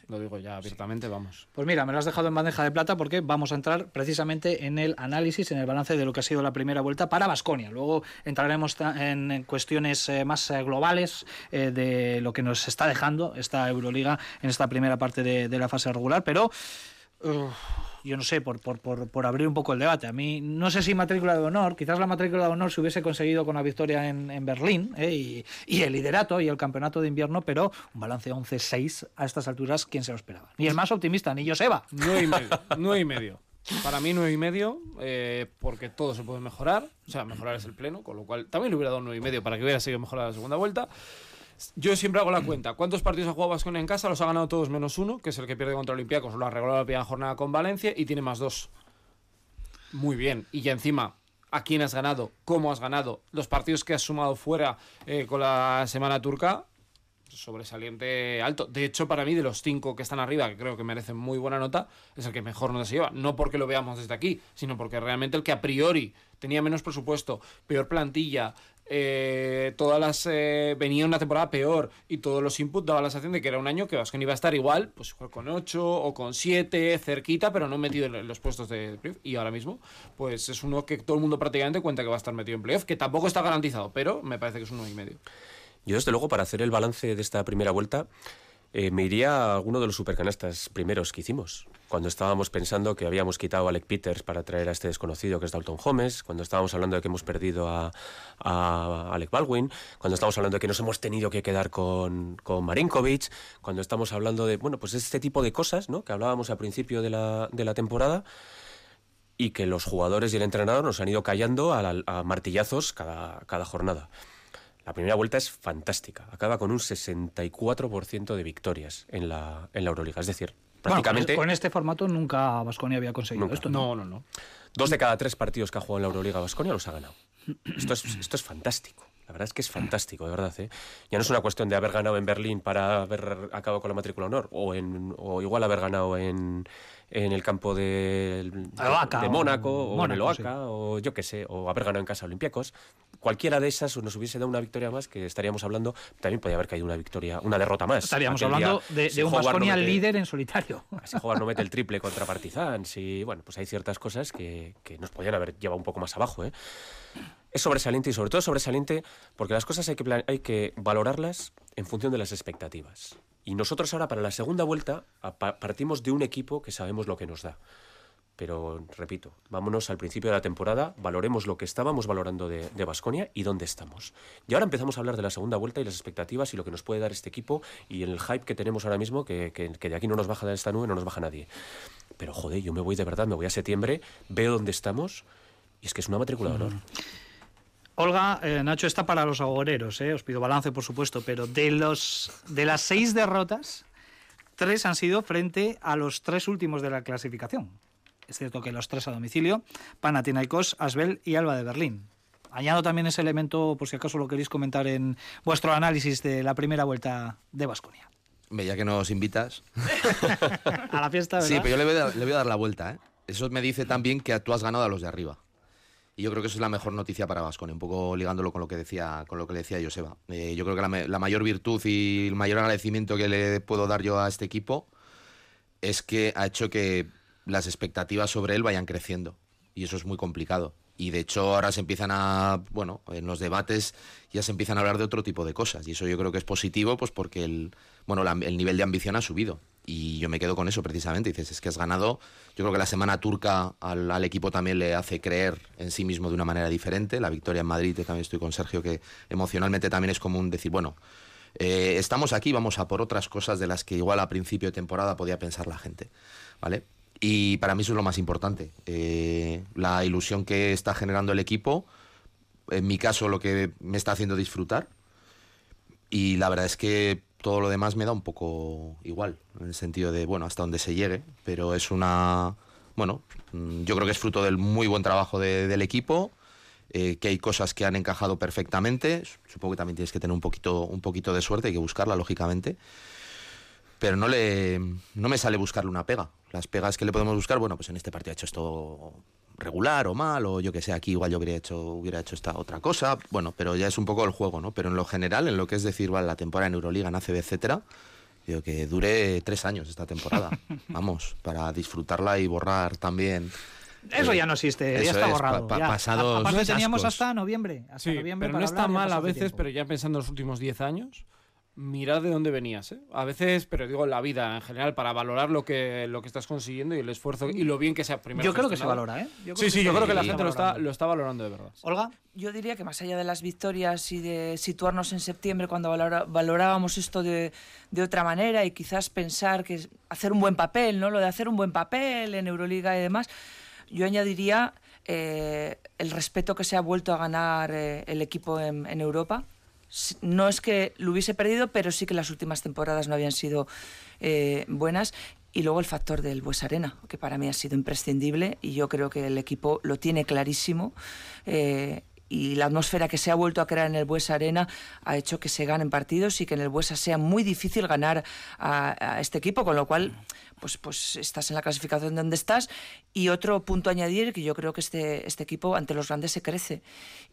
Lo digo ya abiertamente, vamos. Pues mira, me lo has dejado en bandeja de plata porque vamos a entrar precisamente en el análisis, en el balance de lo que ha sido la primera vuelta para Basconia. Luego entraremos en cuestiones eh, más eh, globales eh, de lo que nos está dejando esta Euroliga en esta primera parte de, de la fase regular, pero yo no sé, por, por, por, por abrir un poco el debate. A mí no sé si matrícula de honor, quizás la matrícula de honor se hubiese conseguido con la victoria en, en Berlín eh, y, y el liderato y el campeonato de invierno, pero un balance 11-6 a estas alturas, ¿quién se lo esperaba? Ni el más optimista, ni Joseba. Nueve y medio. nueve y medio. Para mí nueve y medio, eh, porque todo se puede mejorar. O sea, mejorar es el pleno, con lo cual también le hubiera dado nueve y medio para que hubiera seguido mejorada la segunda vuelta. Yo siempre hago la cuenta. ¿Cuántos partidos ha jugado Vasconia en casa? Los ha ganado todos menos uno, que es el que pierde contra Olympiacos. Lo arregló la primera jornada con Valencia y tiene más dos. Muy bien. Y ya encima, ¿a quién has ganado? ¿Cómo has ganado? Los partidos que has sumado fuera eh, con la semana turca, sobresaliente alto. De hecho, para mí, de los cinco que están arriba, que creo que merecen muy buena nota, es el que mejor nota se lleva. No porque lo veamos desde aquí, sino porque realmente el que a priori tenía menos presupuesto, peor plantilla, eh, todas las eh, venía una temporada peor y todos los inputs daba la sensación de que era un año que Vasconi iba a estar igual, pues con 8 o con 7, cerquita, pero no metido en los puestos de playoff. Y ahora mismo, pues es uno que todo el mundo prácticamente cuenta que va a estar metido en playoff, que tampoco está garantizado, pero me parece que es uno y medio. Yo, desde luego, para hacer el balance de esta primera vuelta, eh, me iría a alguno de los supercanastas primeros que hicimos. Cuando estábamos pensando que habíamos quitado a Alec Peters para traer a este desconocido que es Dalton Holmes, cuando estábamos hablando de que hemos perdido a, Alec Baldwin, cuando estamos hablando de que nos hemos tenido que quedar con, con Marinkovic, cuando estamos hablando de, bueno, pues este tipo de cosas, ¿no? Que hablábamos al principio de la, de la temporada y que los jugadores y el entrenador nos han ido callando a, a martillazos cada, cada jornada. La primera vuelta es fantástica. Acaba con un 64% de victorias en la, en la Euroliga. Es decir, Bueno, prácticamente con este formato nunca Vasconia había conseguido Nunca. esto. No, no, no. dos de cada tres partidos que ha jugado en la Euroliga Vasconia los ha ganado. Esto es, esto es fantástico. La verdad es que es fantástico, de verdad. ¿eh? Ya no es una cuestión de haber ganado en Berlín para haber acabado con la matrícula honor, o, en, o igual haber ganado en, en el campo de, de o Mónaco, o, en el Oaca, o yo qué sé, o haber ganado en casa Olympiacos. Cualquiera de esas nos hubiese dado una victoria más, que estaríamos hablando, también podría haber caído una victoria, una derrota más. Estaríamos Aquel hablando día, de, si de un Howard no líder en solitario. si Howard no mete el triple contra Partizan, si, bueno, pues hay ciertas cosas que, que nos podrían haber llevado un poco más abajo, ¿eh? Es sobresaliente y sobre todo sobresaliente porque las cosas hay que, hay que valorarlas en función de las expectativas. Y nosotros ahora para la segunda vuelta partimos de un equipo que sabemos lo que nos da. Pero, repito, vámonos al principio de la temporada, valoremos lo que estábamos valorando de Basconia y dónde estamos. Y ahora empezamos a hablar de la segunda vuelta y las expectativas y lo que nos puede dar este equipo y el hype que tenemos ahora mismo, que, que- que de aquí no nos baja de esta nube, no nos baja nadie. Pero, joder, yo me voy de verdad, me voy a septiembre, veo dónde estamos y es que es una matrícula de honor. Olga, eh, Nacho está para los agoreros, eh, os pido balance por supuesto, pero de, los, de las seis derrotas, tres han sido frente a los tres últimos de la clasificación. Es cierto que los tres a domicilio, Panathinaikos, Asbel y Alba de Berlín. Añado también ese elemento, por si acaso lo queréis comentar en vuestro análisis de la primera vuelta de Basconia. Hombre, Ya que nos invitas. A la fiesta, ¿verdad? Sí, pero yo le voy, a, le voy a dar la vuelta. ¿eh? Eso me dice también que tú has ganado a los de arriba. Y yo creo que eso es la mejor noticia para Vasconia, un poco ligándolo con lo que decía, con lo que le decía Joseba. Eh, yo creo que la, mayor virtud y el mayor agradecimiento que le puedo dar yo a este equipo es que ha hecho que las expectativas sobre él vayan creciendo. Y eso es muy complicado. Y de hecho ahora se empiezan a, bueno, en los debates ya se empiezan a hablar de otro tipo de cosas. Y eso yo creo que es positivo, pues porque el, bueno, el nivel de ambición ha subido. Y yo me quedo con eso precisamente. Dices, es que has ganado. Yo creo que la semana turca al, equipo también le hace creer en sí mismo de una manera diferente. La victoria en Madrid, también estoy con Sergio, que emocionalmente también es común decir, bueno, eh, estamos aquí, vamos a por otras cosas de las que igual a principio de temporada podía pensar la gente. ¿Vale? Y para mí eso es lo más importante. Eh, la ilusión que está generando el equipo, en mi caso lo que me está haciendo disfrutar. Y la verdad es que todo lo demás me da un poco igual, en el sentido de, bueno, hasta donde se llegue, pero es una, bueno, yo creo que es fruto del muy buen trabajo de- del equipo, eh, que hay cosas que han encajado perfectamente, supongo que también tienes que tener un poquito, un poquito de suerte, hay que buscarla, lógicamente, pero no, le, no me sale buscarle una pega. Las pegas que le podemos buscar, bueno, pues en este partido ha hecho esto regular o mal, o yo que sé, aquí igual yo hubiera hecho, hubiera hecho esta otra cosa, bueno, pero ya es un poco el juego, ¿no? Pero en lo general, en lo que es decir, vale, la temporada en Euroliga, en ACB, etcétera, digo que dure tres años esta temporada, vamos, para disfrutarla y borrar también. Eso eh, ya no existe, ya está es, borrado. pa- pa- ya. Aparte teníamos hasta noviembre. Hasta Sí, noviembre pero para no está mal a veces, tiempo. pero ya pensando en los últimos 10 años, mirad de dónde venías. ¿eh? A veces, pero digo en la vida en general, para valorar lo que, lo que estás consiguiendo y el esfuerzo y lo bien que sea primero. Yo creo que se valora, ¿eh? Yo Sí, sí, yo creo que la gente lo está, valorando. lo está valorando de verdad. Olga. Yo diría que más allá de las victorias y de situarnos en septiembre cuando valora- valorábamos esto de, de otra manera y quizás pensar que hacer un buen papel, ¿no? Lo de hacer un buen papel en Euroliga y demás, yo añadiría eh, el respeto que se ha vuelto a ganar eh, el equipo en, en Europa. No es que lo hubiese perdido, pero sí que las últimas temporadas no habían sido eh, buenas. Y luego el factor del Bues Arena, que para mí ha sido imprescindible y yo creo que el equipo lo tiene clarísimo. eh, y la atmósfera que se ha vuelto a crear en el Buesa Arena ha hecho que se ganen partidos y que en el Buesa sea muy difícil ganar a, este equipo, con lo cual pues, pues estás en la clasificación donde estás. Y otro punto añadir, que yo creo que este, este equipo ante los grandes se crece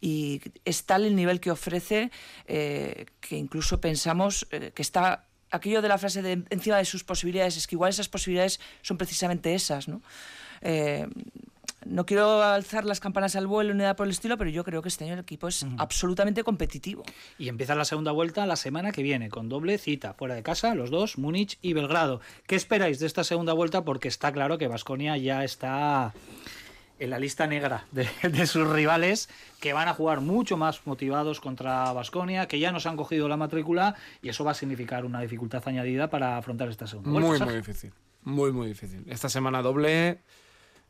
y es tal el nivel que ofrece eh, que incluso pensamos eh, que está aquello de la frase de encima de sus posibilidades, es que igual esas posibilidades son precisamente esas, ¿no? Eh, no quiero alzar las campanas al vuelo ni nada por el estilo, pero yo creo que este año el equipo es absolutamente competitivo. Y empieza la segunda vuelta la semana que viene, con doble cita, fuera de casa, los dos, Múnich y Belgrado. ¿Qué esperáis de esta segunda vuelta? Porque está claro que Vasconia ya está en la lista negra de, de sus rivales, que van a jugar mucho más motivados contra Vasconia, que ya nos han cogido la matrícula, y eso va a significar una dificultad añadida para afrontar esta segunda vuelta. Muy, muy difícil. Muy, muy difícil. Esta semana doble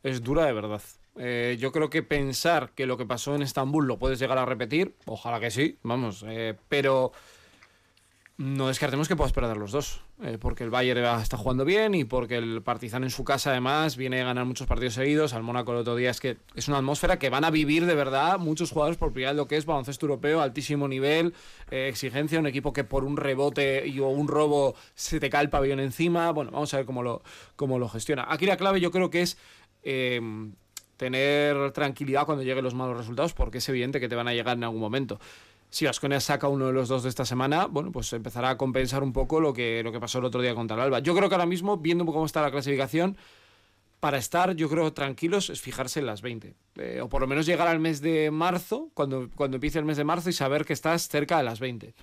es dura de verdad. Eh, yo creo que pensar que lo que pasó en Estambul lo puedes llegar a repetir, ojalá que sí, vamos, eh, pero No descartemos que puedas perder los dos, eh, porque el Bayern está jugando bien y porque el Partizan en su casa además viene a ganar muchos partidos seguidos, al Mónaco el otro día es que es una atmósfera que van a vivir de verdad muchos jugadores por primera lo que es baloncesto europeo, altísimo nivel, exigencia, un equipo que por un rebote o un robo se te cae el pabellón encima, bueno, vamos a ver cómo lo, cómo lo gestiona. Aquí la clave yo creo que es... Eh, tener tranquilidad cuando lleguen los malos resultados, porque es evidente que te van a llegar en algún momento si Vasconia saca uno de los dos de esta semana, bueno, pues empezará a compensar un poco lo que, lo que pasó el otro día contra el Alba. Yo creo que ahora mismo, viendo cómo está la clasificación, para estar, yo creo, tranquilos es fijarse en las 20. Eh, o por lo menos llegar al mes de marzo, cuando, cuando empiece el mes de marzo, y saber que estás cerca de las 20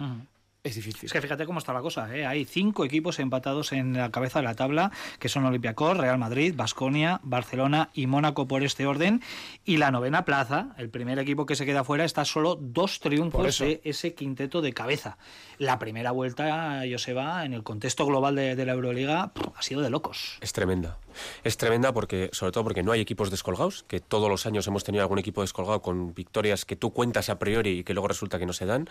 es difícil. Es que fíjate cómo está la cosa. ¿eh? Hay cinco equipos empatados en la cabeza de la tabla, que son Olympiacos, Real Madrid, Basconia, Barcelona y Mónaco por este orden. Y la novena plaza, el primer equipo que se queda fuera, está solo dos triunfos de ese quinteto de cabeza. La primera vuelta, Joseba, en el contexto global de, la Euroliga, ha sido de locos. Es tremenda. Es tremenda porque, sobre todo porque no hay equipos descolgados, que todos los años hemos tenido algún equipo descolgado con victorias que tú cuentas a priori y que luego resulta que no se dan.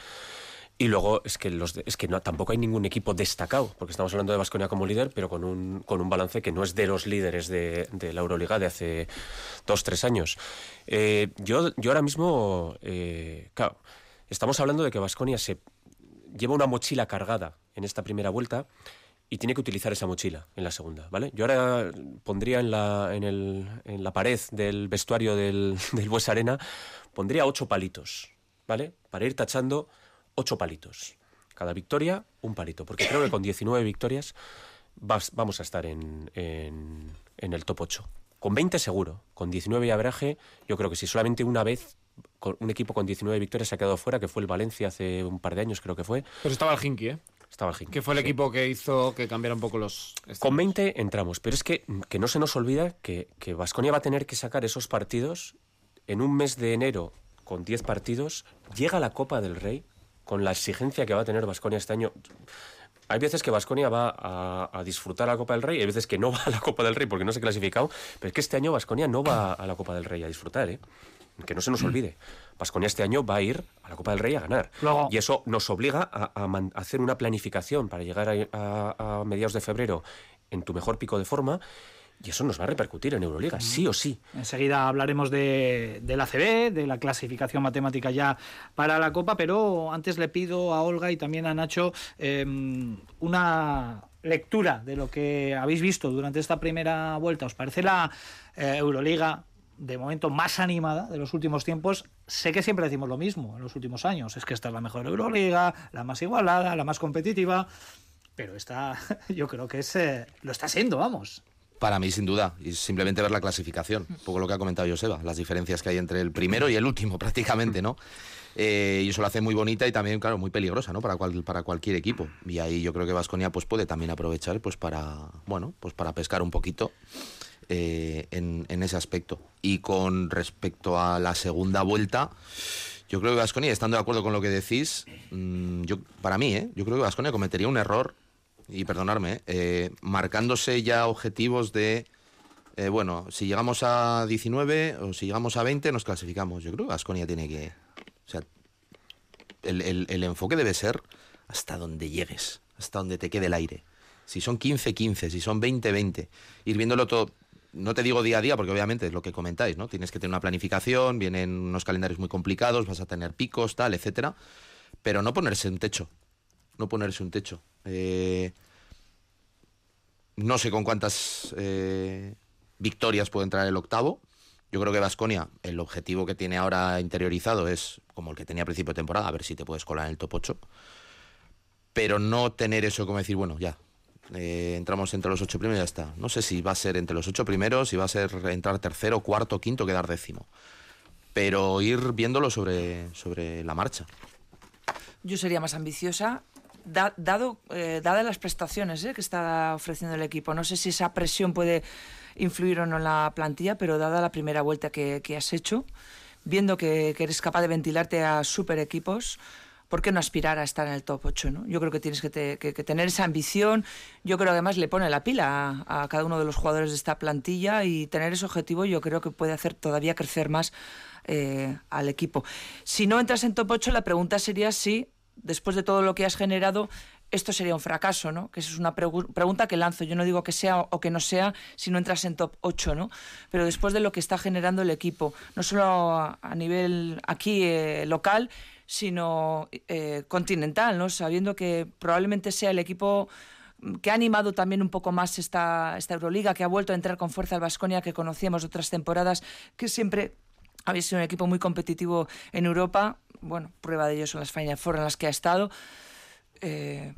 Y luego es que, los es que tampoco hay ningún equipo destacado, porque estamos hablando de Vasconia como líder, pero con un, con un balance que no es de los líderes de, de la Euroliga de hace dos, tres años. Eh, yo, yo ahora mismo, eh, claro, estamos hablando de que Vasconia se lleva una mochila cargada en esta primera vuelta y tiene que utilizar esa mochila en la segunda, ¿vale? Yo ahora pondría en la, en el, en la pared del vestuario del, del Bues Arena, pondría ocho palitos, ¿vale? Para ir tachando ocho palitos. Cada victoria, un palito. Porque creo que con 19 victorias vamos a estar en, en, el top 8. Con 20 seguro. Con 19 y abraje, yo creo que si solamente una vez un equipo con 19 victorias se ha quedado fuera, que fue el Valencia hace un par de años, creo que fue. Pero estaba el Hinky, ¿eh? Estaba el Hinky. Que fue el equipo que hizo que cambiara un poco los. Con 20 entramos, pero es que, que no se nos olvida que Vasconia va a tener que sacar esos partidos en un mes de enero con 10 partidos. Llega la Copa del Rey, con la exigencia que va a tener Vasconia este año. Hay veces que Vasconia va a, disfrutar la Copa del Rey, hay veces que no va a la Copa del Rey porque no se ha clasificado, pero es que este año Vasconia no va a la Copa del Rey a disfrutar, ¿eh? que no se nos olvide. Vasconia este año va a ir a la Copa del Rey a ganar. y eso nos obliga a, hacer una planificación para llegar a mediados de febrero en tu mejor pico de forma y eso nos va a repercutir en Euroliga, sí o sí. Enseguida hablaremos de, del ACB, de la clasificación matemática ya para la Copa, pero antes le pido a Olga y también a Nacho em, una lectura de lo que habéis visto durante esta primera vuelta. ¿Os parece la eh, Euroliga de momento más animada de los últimos tiempos? Sé que siempre decimos lo mismo en los últimos años, es que esta es la mejor Euroliga, la más igualada, la más competitiva, pero esta yo creo que es, eh, lo está siendo, vamos. Para mí, sin duda, y simplemente ver la clasificación, un poco lo que ha comentado Joseba, las diferencias que hay entre el primero y el último, prácticamente, ¿no? Eh, y eso lo hace muy bonita y también, claro, muy peligrosa, ¿no? Para, para cualquier equipo. Y ahí yo creo que Vasconia pues, puede también aprovechar pues, para, bueno, pues para pescar un poquito eh, en, ese aspecto. Y con respecto a la segunda vuelta, yo creo que Vasconia, estando de acuerdo con lo que decís, mm, yo, para mí, ¿eh? yo creo que Vasconia cometería un error y perdonarme, eh, marcándose ya objetivos de, eh, bueno, si llegamos a 19 o si llegamos a 20 nos clasificamos. Yo creo que Asconia tiene que... O sea, el, enfoque debe ser hasta donde llegues, hasta donde te quede el aire. Si son 15, 15, si son 20, 20. Ir viéndolo todo, no te digo día a día, porque obviamente es lo que comentáis, ¿no? Tienes que tener una planificación, vienen unos calendarios muy complicados, vas a tener picos, tal, etcétera. Pero no ponerse un techo. No ponerse un techo. Eh, no sé con cuántas eh, victorias puede entrar el octavo. Yo creo que Vasconia, el objetivo que tiene ahora interiorizado es como el que tenía a principio de temporada, a ver si te puedes colar en el top 8. Pero no tener eso como decir, bueno, ya, eh, entramos entre los ocho primeros y ya está. No sé si va a ser entre los ocho primeros, si va a ser entrar tercero, cuarto, quinto, quedar décimo. Pero ir viéndolo sobre, sobre la marcha. Yo sería más ambiciosa dado, eh, dadas las prestaciones eh, que está ofreciendo el equipo, no sé si esa presión puede influir o no en la plantilla, pero dada la primera vuelta que, has hecho, viendo que, eres capaz de ventilarte a super equipos, ¿por qué no aspirar a estar en el top 8? ¿no? Yo creo que tienes que, tener esa ambición. Yo creo que además le pone la pila a, cada uno de los jugadores de esta plantilla y tener ese objetivo yo creo que puede hacer todavía crecer más eh, al equipo. Si no entras en top 8, la pregunta sería si después de todo lo que has generado, esto sería un fracaso, ¿no? Que es una pregunta que lanzo. Yo no digo que sea o que no sea si no entras en top 8, ¿no? Pero después de lo que está generando el equipo, no solo a, nivel aquí eh, local, sino eh, continental, ¿no? Sabiendo que probablemente sea el equipo que ha animado también un poco más esta, esta Euroliga, que ha vuelto a entrar con fuerza al Vasconia que conocíamos otras temporadas, que siempre había sido un equipo muy competitivo en Europa. Bueno, prueba de ello son las Final Four en las que ha estado. Eh,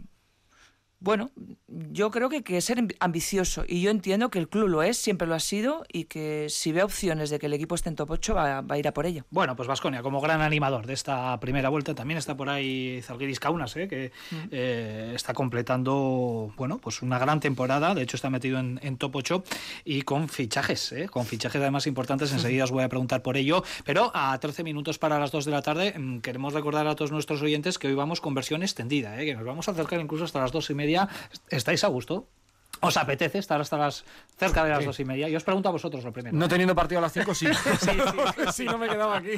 bueno, yo creo que hay que ser ambicioso y yo entiendo que el club lo es, siempre lo ha sido y que si ve opciones de que el equipo esté en top 8 va, a ir a por ello. Bueno, pues Vasconia como gran animador de esta primera vuelta también está por ahí Zalgiris Kaunas, ¿eh? que mm. eh, está completando bueno, pues una gran temporada, de hecho está metido en, top 8 y con fichajes, ¿eh? con fichajes además importantes, enseguida os voy a preguntar por ello, pero a 13 minutos para las 2 de la tarde mm, queremos recordar a todos nuestros oyentes que hoy vamos con versión extendida, ¿eh? que nos vamos a acercar incluso hasta las 2 y media ¿estáis a gusto? ¿Os apetece estar hasta las cerca de las dos y media? Yo os pregunto a vosotros lo primero. No teniendo partido a las cinco, sí. sí, sí, no me quedaba aquí.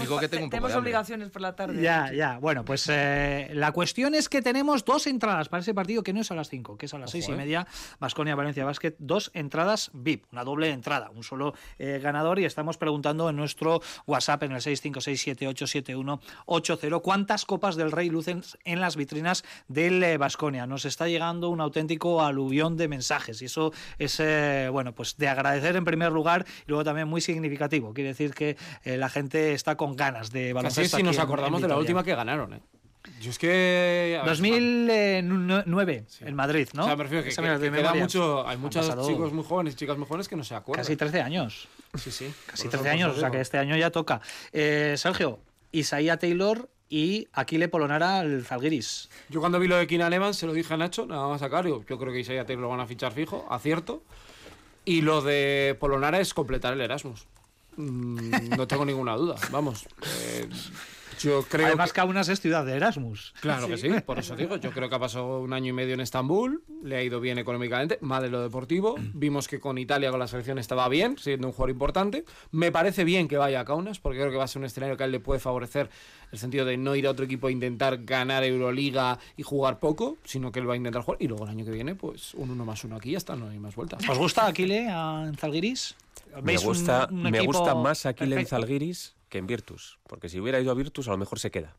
Digo que tengo Tenemos obligaciones por la tarde. Ya, ya. Bueno, pues eh, la cuestión es que tenemos dos entradas para ese partido que no es a las cinco, que es a las seis y eh. media. Vasconia Valencia Basket, dos entradas VIP, una doble entrada, un solo eh, ganador. Y estamos preguntando en nuestro WhatsApp en el 656787180 cuántas copas del Rey lucen en las vitrinas del Vasconia. Nos está llegando una auténtico aluvión de mensajes y eso es, eh, bueno, pues de agradecer en primer lugar y luego también muy significativo. Quiere decir que eh, la gente está con ganas de baloncesto. Casi si nos acordamos de la última que ganaron, ¿eh? Yo es que. 2009 en Madrid, ¿no? O sea, prefiero que, mucho, hay muchos chicos muy jóvenes y chicas muy jóvenes que no se acuerdan. Casi 13 años. Sí, sí. Casi 13 años, o sea que este año ya toca. Eh, Sergio, Isaías Taylor y Aquile Polonara al Zalgiris. Yo cuando vi lo de Keenan Evans se lo dije a Nacho, nada más sacar, yo, yo creo que Isaiah Taylor lo van a fichar fijo, acierto. Y lo de Polonara es completar el Erasmus. Mm, no tengo ninguna duda, vamos. Eh, yo creo Además, que... Kaunas es ciudad de Erasmus. Claro que sí, por eso digo. Yo creo que ha pasado un año y medio en Estambul, le ha ido bien económicamente, más de lo deportivo. Vimos que con Italia, con la selección, estaba bien, siendo un jugador importante. Me parece bien que vaya a Kaunas, porque creo que va a ser un escenario que a él le puede favorecer el sentido de no ir a otro equipo a intentar ganar Euroliga y jugar poco, sino que él va a intentar jugar. Y luego el año que viene, pues un uno más uno aquí ya está, no hay más vueltas. ¿Os gusta Aquile en Zalgiris? Me gusta, me gusta más Aquile en Zalgiris que en Virtus, porque si hubiera ido a Virtus a lo mejor se queda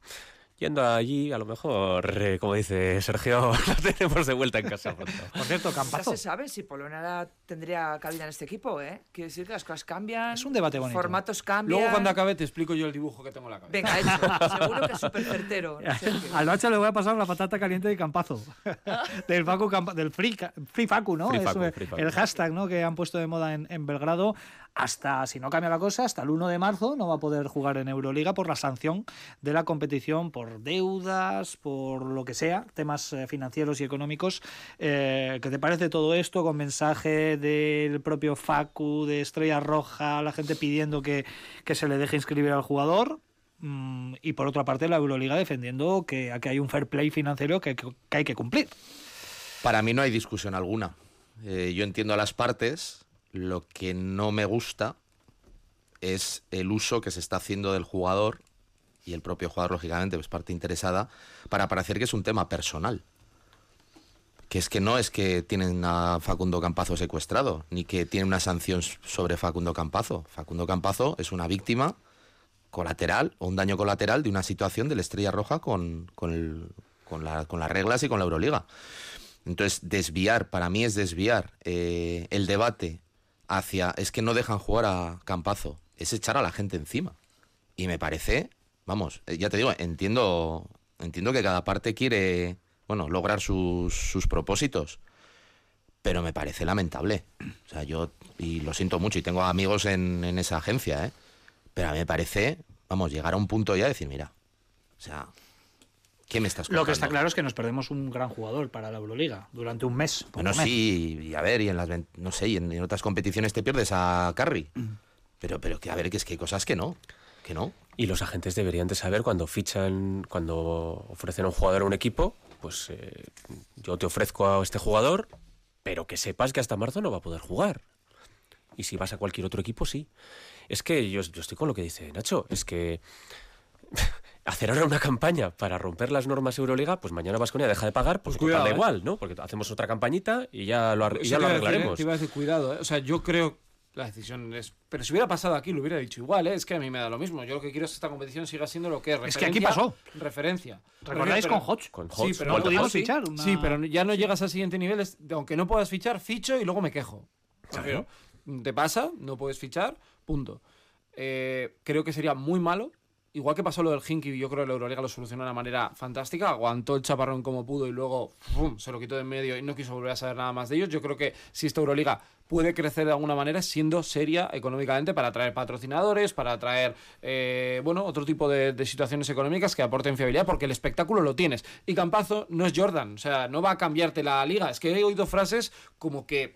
yendo allí, a lo mejor, eh, como dice Sergio, lo tenemos de vuelta en casa. Por cierto, Campazo. No se sabe si Polonara tendría cabida en este equipo, ¿eh? Quiero decir que las cosas cambian. Es un debate bonito. Formatos cambian. Luego, cuando acabe, te explico yo el dibujo que tengo en la cabeza. Venga, eso. Seguro que es súper certero. Al bacha le voy a pasar la patata caliente de Campazo. del Facu, del free, free Facu, ¿no? El hashtag ¿no? que han puesto de moda en, en Belgrado hasta, si no cambia la cosa, hasta el 1 de marzo no va a poder jugar en Euroliga por la sanción de la competición, por deudas, por lo que sea, temas eh, financieros y económicos. Eh, ¿Qué te parece todo esto con mensaje del propio Facu, de Estrella Roja, la gente pidiendo que, se le deje inscribir al jugador? Mm, y por otra parte la Euroliga defendiendo que aquí hay un fair play financiero que, hay que cumplir. Para mí no hay discusión alguna. Eh, yo entiendo a las partes, lo que no me gusta es el uso que se está haciendo del jugador y el propio jugador, lógicamente, es parte interesada, para parecer que es un tema personal. Que es que no es que tienen a Facundo Campazo secuestrado, ni que tiene una sanción sobre Facundo Campazo. Facundo Campazo es una víctima colateral o un daño colateral de una situación de la Estrella Roja con, con, las reglas y con la Euroliga. Entonces, desviar, para mí es desviar eh, el debate hacia es que no dejan jugar a Campazo, es echar a la gente encima. Y me parece, vamos, eh, ya te digo, entiendo, entiendo que cada parte quiere, bueno, lograr sus, sus propósitos, pero me parece lamentable. O sea, yo, y lo siento mucho, y tengo amigos en, en esa agencia, ¿eh? pero a mí me parece, vamos, llegar a un punto ya de decir, mira, o sea, ¿Qué me estás Lo que está claro es que nos perdemos un gran jugador para la Euroliga durante un mes. Bueno, sí, y a ver, y en las no sé, y en, otras competiciones te pierdes a Carry. Mm. Pero, pero que a ver, que es que hay cosas que no, que no. Y los agentes deberían de saber cuando fichan, cuando ofrecen a un jugador a un equipo, pues eh, yo te ofrezco a este jugador, pero que sepas que hasta marzo no va a poder jugar. Y si vas a cualquier otro equipo, sí. Es que yo, yo estoy con lo que dice Nacho, es que hacer ahora una campaña para romper las normas Euroliga, pues mañana Vasconia deja de pagar, pues, Pues cuidado, da ¿eh? igual, ¿no? Porque hacemos otra campañita y ya lo, y ya decir, arreglaremos. ¿eh? Te iba a decir, cuidado, ¿eh? O sea, yo creo la decisión es. Pero si hubiera pasado aquí, lo hubiera dicho igual, ¿eh? Es que a mí me da lo mismo. Yo lo que quiero es que esta competición siga siendo lo que es. Es que aquí pasó. Referencia. ¿Recordáis Pero- con Hodge? Con Sí, Hodge, pero no Hodge. fichar. una- Sí, pero ya no llegas al siguiente nivel. es- aunque no puedas fichar, ficho y luego me quejo. Prefiero, Te pasa, no puedes fichar, punto. Eh, creo que sería muy malo. Igual que pasó lo del Hinky, yo creo que la Euroliga lo solucionó de una manera fantástica. Aguantó el chaparrón como pudo y luego se lo quitó de en medio y no quiso volver a saber nada más de ellos. Yo creo que si esta Euroliga puede crecer de alguna manera siendo seria económicamente para atraer patrocinadores, para atraer eh, bueno, otro tipo de, situaciones económicas que aporten fiabilidad, porque el espectáculo lo tienes. Y Campazo no es Jordan, o sea, no va a cambiarte la liga. Es que he oído frases como que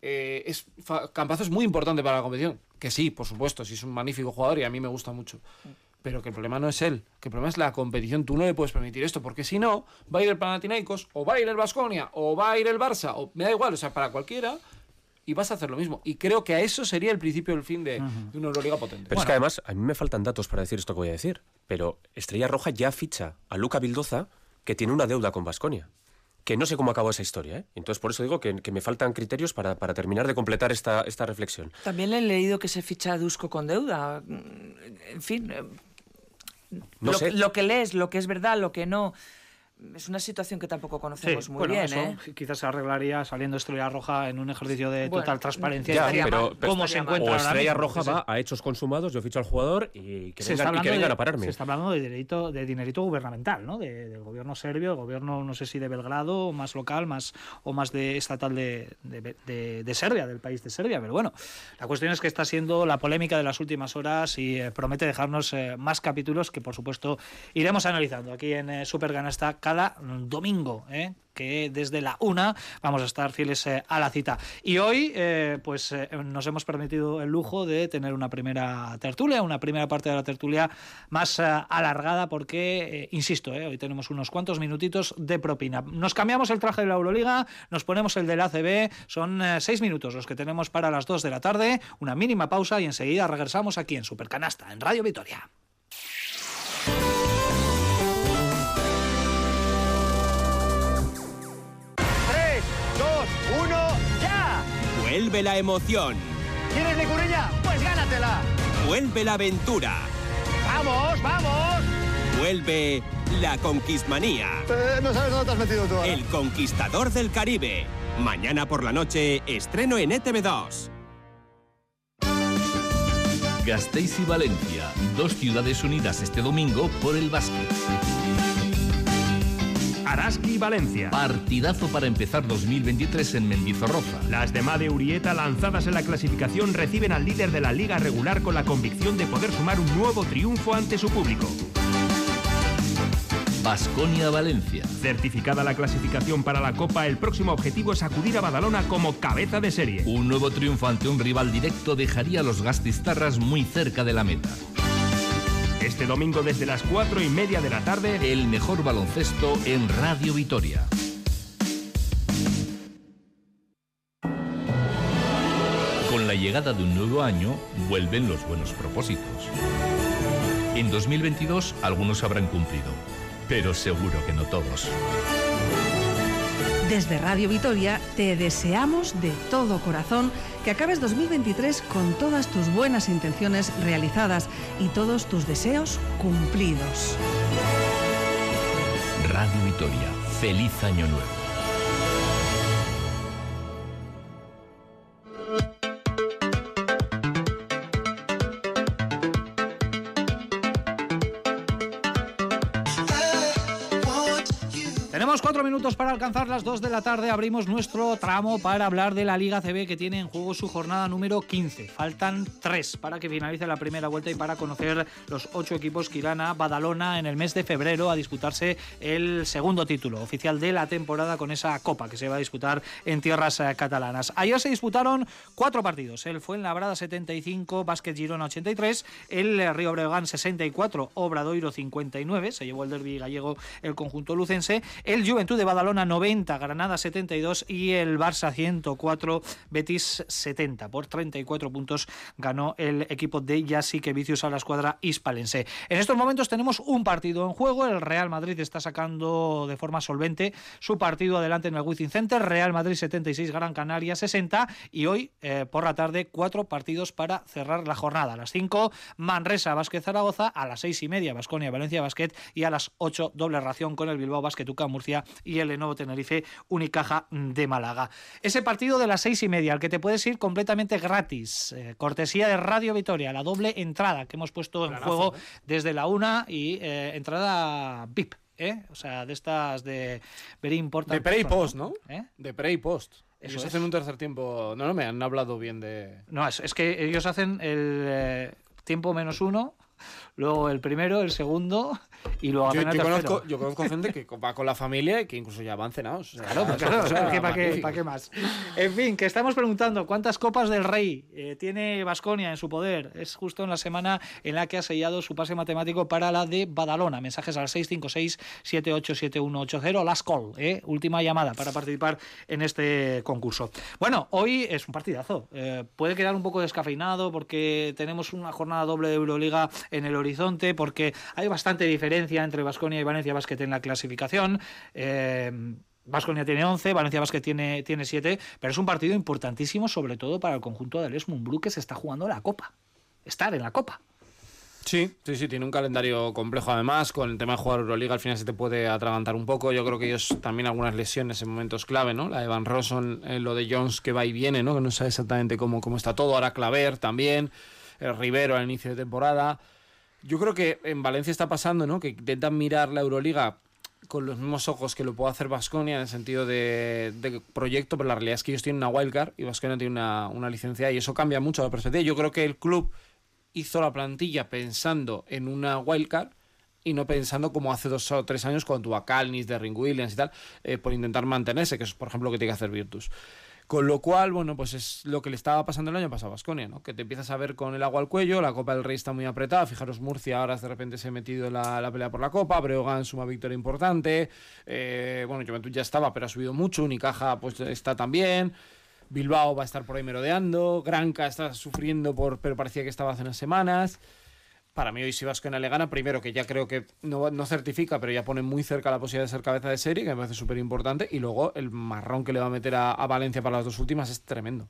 eh, es, Campazo es muy importante para la competición. Que sí, por supuesto, sí es un magnífico jugador y a mí me gusta mucho. Pero que el problema no es él, que el problema es la competición. Tú no le puedes permitir esto, porque si no, va a ir el Panathinaikos, o va a ir el Vasconia, o va a ir el Barça, o me da igual, o sea, para cualquiera, y vas a hacer lo mismo. Y creo que a eso sería el principio del fin de, de una Euroliga potente. Pero es que además, a mí me faltan datos para decir esto que voy a decir. Pero Estrella Roja ya ficha a Luca Vildoza, que tiene una deuda con Vasconia. Que no sé cómo acabó esa historia, ¿eh? Entonces, por eso digo que, que me faltan criterios para, para terminar de completar esta, esta reflexión. También le he leído que se ficha a Dusko con deuda. En fin, No lo, sé. lo que lees, lo que es verdad, lo que no. Es una situación que tampoco conocemos Sí, muy bueno, bien, eso ¿eh? quizás se arreglaría saliendo Estrella Roja en un ejercicio de Bueno, total transparencia. ya, pero- pero cómo se encuentra O Estrella Roja va a hechos consumados, yo ficho al jugador y que se, vengan, está y que hablando vengan de, a pararme. se está hablando de dinerito, de dinerito gubernamental, ¿no? De- del gobierno serbio, el gobierno, no sé si de Belgrado, o más local, más o más de estatal de, de- de- de Serbia, del país de Serbia. Pero bueno, la cuestión es que está siendo la polémica de las últimas horas y eh, promete dejarnos eh, más capítulos que, por supuesto, iremos analizando aquí en eh, Super Ganasta domingo, ¿eh? que desde la una vamos a estar fieles eh, a la cita. Y hoy, eh, pues nos hemos permitido el lujo de tener una primera tertulia, una primera parte de la tertulia más alargada, porque, insisto, hoy tenemos unos cuantos minutitos de propina. Nos cambiamos el traje de la Euroliga, nos ponemos el del ACB, son seis minutos los que tenemos para las dos de la tarde, una mínima pausa y enseguida regresamos aquí en Supercanasta, en Radio Vitoria. Vuelve la emoción. ¿Quieres licurilla? Pues gánatela. Vuelve la aventura. ¡Vamos, vamos! Vuelve la conquistmanía. Eh, no sabes dónde te has metido tú ahora. El conquistador del Caribe. Mañana por la noche, estreno en E ETV2. Gasteiz y Valencia, dos ciudades unidas este domingo por el básquet. Araski y Valencia. Partidazo para empezar 2023 en Mendizorroza. Las de Made Urieta, lanzadas en la clasificación, reciben al líder de la liga regular con la convicción de poder sumar un nuevo triunfo ante su público. Basconia Valencia. Certificada la clasificación para la Copa, el próximo objetivo es acudir a Badalona como cabeza de serie. Un nuevo triunfo ante un rival directo dejaría a los gastistarras muy cerca de la meta. Este domingo desde las cuatro y media de la tarde, El mejor baloncesto en Radio Vitoria. Con la llegada de un nuevo año, vuelven los buenos propósitos. En 2022 algunos habrán cumplido, pero seguro que no todos. Desde Radio Vitoria te deseamos de todo corazón que acabes 2023 con todas tus buenas intenciones realizadas y todos tus deseos cumplidos. Radio Vitoria, feliz año nuevo. Alcanzar las dos de la tarde. Abrimos nuestro tramo para hablar de la Liga CB que tiene en juego su jornada número 15. Faltan tres para que finalice la primera vuelta y para conocer los ocho equipos que irán a Badalona en el mes de febrero a disputarse el segundo título oficial de la temporada con esa copa que se va a disputar en tierras eh, catalanas. Ayer se disputaron cuatro partidos. El fue en Labrada 75, Básquet Girona 83, el eh, Río Breogán 64, Obradoiro 59, se llevó el derby gallego el conjunto lucense, el Juventud de Badalona 90, Granada 72 y el Barça 104, Betis 70. Por 34 puntos ganó el equipo de Yasique Vicius a la escuadra hispalense. En estos momentos tenemos un partido en juego. El Real Madrid está sacando de forma solvente su partido adelante en el Wizzing Center. Real Madrid 76, Gran Canaria 60 y hoy eh, por la tarde cuatro partidos para cerrar la jornada. A las 5, Manresa, Vázquez Zaragoza, a las seis y media, Basconia, Valencia Basket y a las 8, doble ración con el Bilbao Basket Murcia y el Lenovo Tenerife Unicaja de Málaga. Ese partido de las seis y media, al que te puedes ir completamente gratis, eh, cortesía de Radio Vitoria, la doble entrada que hemos puesto en juego ¿eh? desde la una y eh, entrada VIP. ¿eh? O sea, de estas de very important. De pre y post, ¿no? ¿Eh? De pre y post. Eso ellos es. hacen un tercer tiempo. No, no, me han hablado bien de. No, es, es que ellos hacen el tiempo menos uno, luego el primero, el segundo y luego Yo, yo conozco, yo conozco gente que va con la familia y que incluso ya van cenados. Claro, es claro, que ¿para qué, para qué más? En fin, que estamos preguntando cuántas copas del Rey eh, tiene Vasconia en su poder. Es justo en la semana en la que ha sellado su pase matemático para la de Badalona. Mensajes al 656-787180. Last call, ¿eh? última llamada para participar en este concurso. Bueno, hoy es un partidazo. Eh, puede quedar un poco descafeinado porque tenemos una jornada doble de Euroliga en el horizonte, porque hay bastante diferencia entre Vasconia y Valencia Basket en la clasificación. Eh, Vasconia tiene 11, Valencia Basket tiene, tiene 7, pero es un partido importantísimo, sobre todo para el conjunto del Esmunbru que se está jugando la Copa. Estar en la Copa. Sí, sí, sí, tiene un calendario complejo además. Con el tema de jugar Euroliga al final se te puede atragantar un poco. Yo creo que ellos también algunas lesiones en momentos clave, ¿no? La de Van Rossum, eh, lo de Jones que va y viene, ¿no? Que no sabe exactamente cómo, cómo está todo. Ahora Claver también, el Rivero al inicio de temporada. Yo creo que en Valencia está pasando, ¿no? Que intentan mirar la Euroliga con los mismos ojos que lo puede hacer Vasconia en el sentido de, de proyecto, pero la realidad es que ellos tienen una wildcard y Vasconia tiene una, licencia y eso cambia mucho la perspectiva. Yo creo que el club hizo la plantilla pensando en una wildcard y no pensando como hace dos o tres años cuando tuvo a Calnis, Derring Williams y tal, eh, por intentar mantenerse, que es por ejemplo lo que tiene que hacer Virtus. Con lo cual, bueno, pues es lo que le estaba pasando el año pasado a Basconia, ¿no? Que te empiezas a ver con el agua al cuello, la Copa del Rey está muy apretada, fijaros Murcia ahora de repente se ha metido en la, la pelea por la Copa, Breogán suma victoria importante, eh, bueno, Juventud ya estaba, pero ha subido mucho, Unicaja pues está también, Bilbao va a estar por ahí merodeando, Granca está sufriendo por, pero parecía que estaba hace unas semanas. Para mí hoy si Vasconia le gana, primero que ya creo que no, no certifica, pero ya pone muy cerca la posibilidad de ser cabeza de serie, que me parece súper importante, y luego el marrón que le va a meter a, Valencia para las dos últimas es tremendo.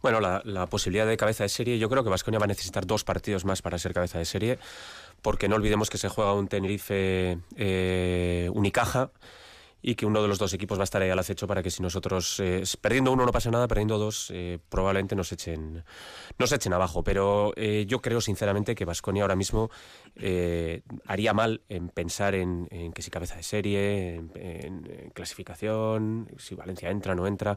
Bueno, la, la posibilidad de cabeza de serie, yo creo que Vasconia va a necesitar dos partidos más para ser cabeza de serie, porque no olvidemos que se juega un Tenerife eh, Unicaja y que uno de los dos equipos va a estar ahí al acecho para que si nosotros, eh, perdiendo uno no pasa nada, perdiendo dos, eh, probablemente nos echen, nos echen abajo. Pero eh, yo creo sinceramente que Vasconia ahora mismo haría mal en pensar en, que si cabeza de serie, en, clasificación, si Valencia entra o no entra.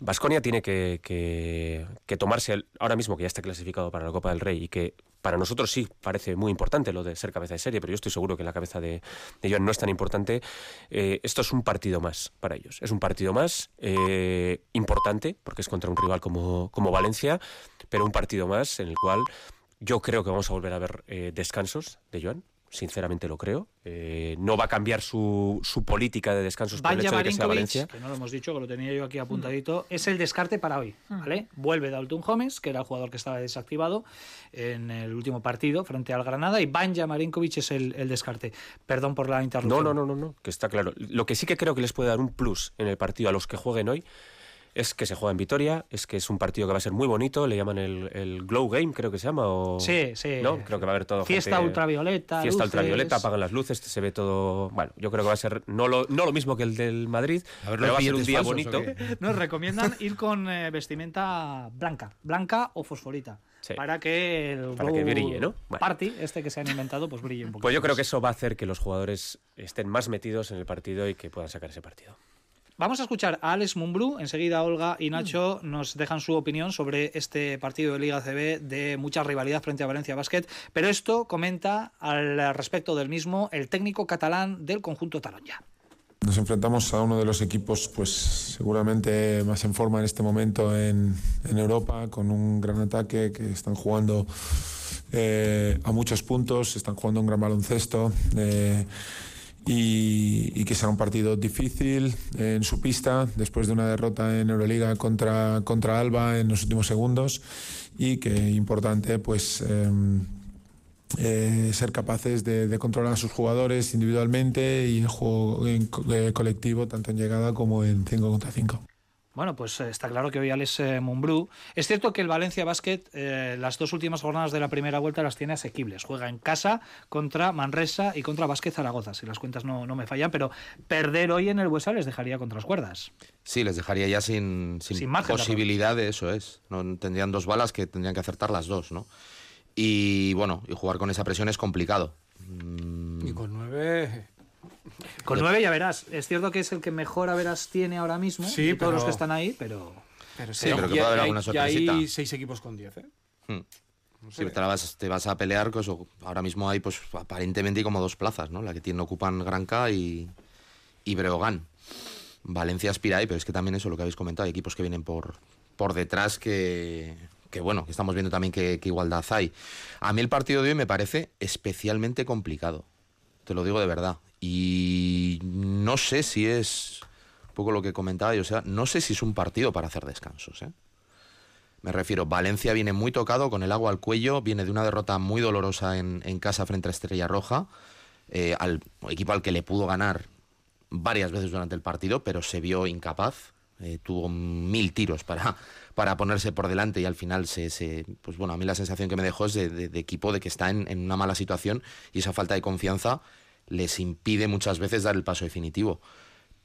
Vasconia tiene que, que- tomarse, ahora mismo que ya está clasificado para la Copa del Rey y que para nosotros sí parece muy importante lo de ser cabeza de serie, pero yo estoy seguro que la cabeza de, Joan no es tan importante. eh, esto es un partido más para ellos. Es un partido más eh, importante, porque es contra un rival como, como Valencia, pero un partido más en el cual yo creo que vamos a volver a ver eh, descansos de Joan. Sinceramente lo creo. Eh, no va a cambiar su, su política de descansos por el hecho de que sea Valencia. que no lo hemos dicho, que lo tenía yo aquí apuntadito, es el descarte para hoy. ¿vale? Vuelve Dalton Gómez, que era el jugador que estaba desactivado en el último partido frente al Granada, y Banja Marinkovic es el, el descarte. Perdón por la No, interrupción. no, no, no, no, que está claro. Lo que sí que creo que les puede dar un plus en el partido a los que jueguen hoy es que se juega en Vitoria, es que es un partido que va a ser muy bonito, le llaman el, el Glow Game, creo que se llama, o... Sí, sí. ¿No? Creo que va a haber todo Fiesta gente- ultravioleta. Fiesta luces. ultravioleta, apagan las luces, se ve todo... Bueno, yo creo que va a ser no lo, no lo mismo que el del Madrid, A ver, pero va a ser un día falsos, bonito. Nos recomiendan ir con eh, vestimenta blanca, blanca o fosforita, Sí. para que el Para que brille, ¿no? Bueno. party, este que se han inventado, pues brille un poco. Pues yo creo que eso va a hacer que los jugadores estén más metidos en el partido y que puedan sacar ese partido. Vamos a escuchar a Alex Mumbrú. Enseguida Olga y Nacho nos dejan su opinión sobre este partido de Liga CB de mucha rivalidad frente a Valencia Basket. Pero esto comenta al respecto del mismo el técnico catalán del conjunto Taronja. Nos enfrentamos a uno de los equipos, pues seguramente más en forma en este momento en, en Europa, con un gran ataque que están jugando eh, a muchos puntos, están jugando un gran baloncesto. eh, y, que será un partido difícil en su pista después de una derrota en Euroliga contra, contra Alba en los últimos segundos y que importante pues eh, eh, ser capaces de, controlar a sus jugadores individualmente y en juego eh, colectivo tanto en llegada como en 5 contra 5. Bueno, pues eh, está claro que hoy Alex eh, Mumbrú. Es cierto que el Valencia Basket, eh, las dos últimas jornadas de la primera vuelta las tiene asequibles. Juega en casa contra Manresa y contra Basket Zaragoza, si las cuentas no, no me fallan, pero perder hoy en el Buesa les dejaría contra las cuerdas. Sí, les dejaría ya sin, sin, Sin margen posibilidad de eso es. No tendrían dos balas que tendrían que acertar las dos, ¿no? Y bueno, y jugar con esa presión es complicado. Mm, Y con nueve. Con nueve ya verás. Es cierto que es el que mejor a veras tiene ahora mismo Sí, de todos pero- los que están ahí, pero. Pero Sí, pero que puede haber alguna y hay sorpresita. seis equipos con diez, ¿eh? Hmm. Sí, te, la vas, te vas a pelear, pues, o- ahora mismo hay pues aparentemente hay como dos plazas, ¿no? La que tiene, ocupan Granca y, y Breogán. Valencia aspira ahí, pero es que también eso, lo que habéis comentado, hay equipos que vienen por, por detrás que, que, bueno, que estamos viendo también qué igualdad hay. A mí el partido de hoy me parece especialmente complicado, te lo digo de verdad. Y no sé si es, un poco lo que comentaba yo, o sea, no sé si es un partido para hacer descansos, ¿eh? Me refiero, Valencia viene muy tocado, con el agua al cuello, viene de una derrota muy dolorosa en, casa frente a Estrella Roja, eh, al equipo al que le pudo ganar varias veces durante el partido, pero se vio incapaz, eh, tuvo mil tiros para, para ponerse por delante y al final se, se- pues bueno, a mí la sensación que me dejó es de, equipo de que está en una mala situación y esa falta de confianza les impide muchas veces dar el paso definitivo.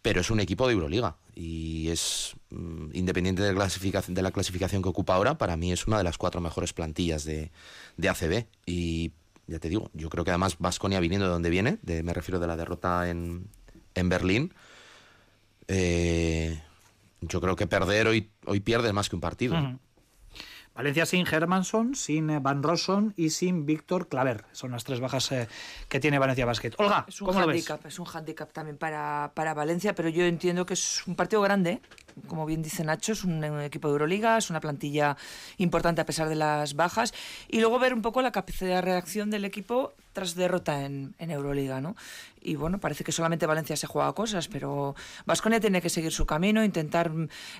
Pero es un equipo de Euroliga y es mm, independiente de, clasificación, de la clasificación que ocupa ahora, para mí es una de las cuatro mejores plantillas de, de ACB y ya te digo, yo creo que además Vasconia viniendo de donde viene, de, me refiero de la derrota en, en Berlín, eh, yo creo que perder hoy, hoy pierde más que un partido. Valencia sin Hermanson, sin eh, Van Rosson y sin Víctor Claver. Son las tres bajas eh, que tiene Valencia Basket. Olga, Es un ¿cómo lo ves? handicap, es un handicap también para, para Valencia, pero yo entiendo que es un partido grande, como bien dice Nacho, es un, equipo de Euroliga, es una plantilla importante a pesar de las bajas, y luego ver un poco la capacidad de reacción del equipo tras derrota en, en Euroliga, ¿no? Y bueno, parece que solamente Valencia se juega cosas, pero Vasconia tiene que seguir su camino, intentar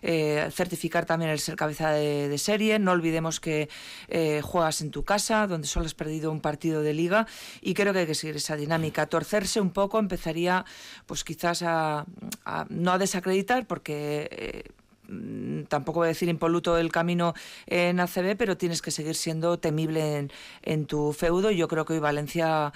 eh, certificar también el ser cabeza de, de serie. No olvidemos que eh, juegas en tu casa, donde solo has perdido un partido de liga, y creo que hay que seguir esa dinámica. Torcerse un poco empezaría, pues quizás a, a- no a desacreditar, porque mm, tampoco voy a decir impoluto el camino en ACB, pero tienes que seguir siendo temible en, tu feudo. Yo creo que hoy Valencia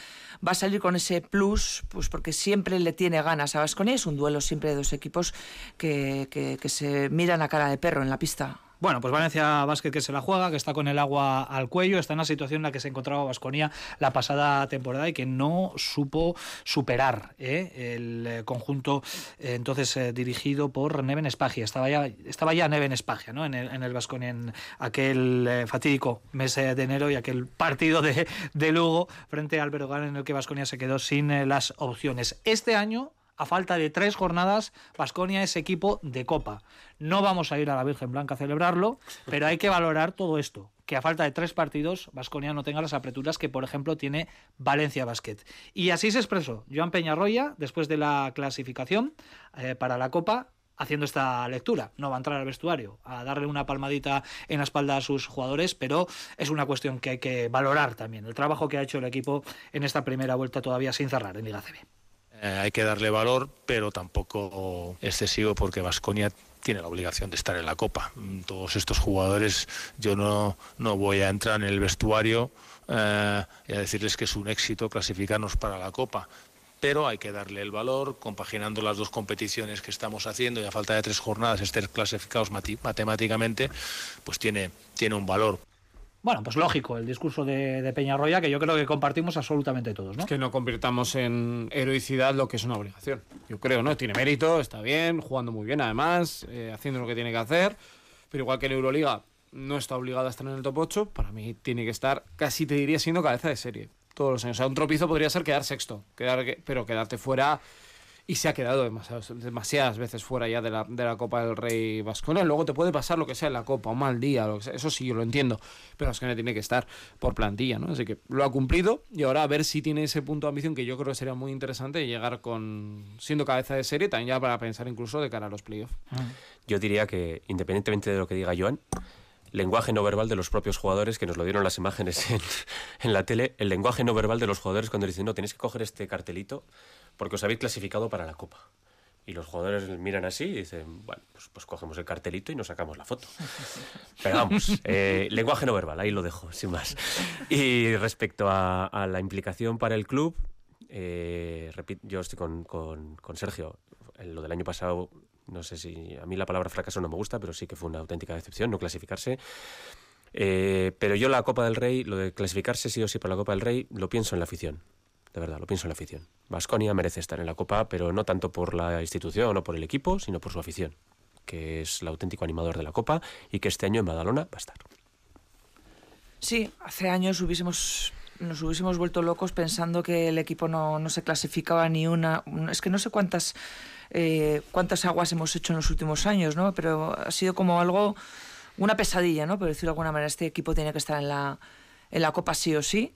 va a salir con ese plus, pues porque siempre le tiene ganas a Vasconia. Es un duelo siempre de dos equipos que- que se miran a cara de perro en la pista. Bueno, pues Valencia Basket que se la juega, que está con el agua al cuello, está en la situación en la que se encontraba Vasconia la pasada temporada y que no supo superar ¿eh? el eh, conjunto eh, entonces dirigido por Neven Espagia. Estaba ya, estaba ya Neven Espagia ¿no? en el, en en aquel fatídico mes de enero y aquel partido de, de Lugo frente al Berogán en el que Vasconia se quedó sin las opciones. Este año a falta de tres jornadas, Vasconia es equipo de Copa. No vamos a ir a la Virgen Blanca a celebrarlo, pero hay que valorar todo esto. Que a falta de tres partidos, Vasconia no tenga las apreturas que, por ejemplo, tiene Valencia Basket. Y así se expresó Joan Peñarroya después de la clasificación eh, para la Copa haciendo esta lectura. No va a entrar al vestuario a darle una palmadita en la espalda a sus jugadores, pero es una cuestión que hay que valorar también. El trabajo que ha hecho el equipo en esta primera vuelta todavía sin cerrar en Liga CB. Eh, hay que darle valor, pero tampoco excesivo porque Vasconia tiene la obligación de estar en la Copa. Mm, Todos estos jugadores, yo no, no voy a entrar en el vestuario eh, y a decirles que es un éxito clasificarnos para la Copa. Pero hay que darle el valor, compaginando las dos competiciones que estamos haciendo y a falta de tres jornadas estar clasificados matemáticamente, pues tiene, tiene un valor. Bueno, pues lógico, el discurso de, de Peñarroya, que yo creo que compartimos absolutamente todos, ¿no? Que no convirtamos en heroicidad lo que es una obligación. Yo creo, ¿no? Tiene mérito, está bien, jugando muy bien además, eh, haciendo lo que tiene que hacer. Pero igual que en Euroliga no está obligado a estar en el top 8, para mí tiene que estar, casi te diría, siendo cabeza de serie. Todos los años. O sea, un tropiezo podría ser quedar sexto, quedar, pero quedarte fuera y se ha quedado demasiadas veces fuera ya de la, de la Copa del Rey Vasconia. Luego te puede pasar lo que sea en la Copa, un mal día, lo que sea, eso sí, yo lo entiendo, pero Vasconia tiene que estar por plantilla, ¿no? Así que lo ha cumplido y ahora a ver si tiene ese punto de ambición que yo creo que sería muy interesante llegar con siendo cabeza de serie, también ya para pensar incluso de cara a los playoffs. Yo diría que, independientemente de lo que diga Joan, lenguaje no verbal de los propios jugadores, que nos lo dieron las imágenes en, la tele, el lenguaje no verbal de los jugadores cuando dicen, no, tenéis que coger este cartelito porque os habéis clasificado para la Copa. Y los jugadores miran así y dicen, bueno, pues, pues cogemos el cartelito y nos sacamos la foto. Pero vamos, eh, lenguaje no verbal, ahí lo dejo, sin más. Y respecto a, la implicación para el club, eh, repito, yo estoy con, con, con Sergio. Lo del año pasado, no sé si a mí la palabra fracaso no me gusta, pero sí que fue una auténtica decepción no clasificarse. Eh, pero yo la Copa del Rey, lo de clasificarse sí o sí para la Copa del Rey, lo pienso en la afición de verdad, lo pienso en la afición. Vasconia merece estar en la Copa, pero no tanto por la institución o por el equipo, sino por su afición, que es el auténtico animador de la Copa y que este año en Badalona va a estar. Sí, hace años hubiésemos nos hubiésemos vuelto locos pensando que el equipo no, no se clasificaba ni una... Es que no sé cuántas, eh, cuántas aguas hemos hecho en los últimos años, ¿no? Pero ha sido como algo, una pesadilla, ¿no? Por decirlo de alguna manera, este equipo tiene que estar en la, en la Copa sí o sí.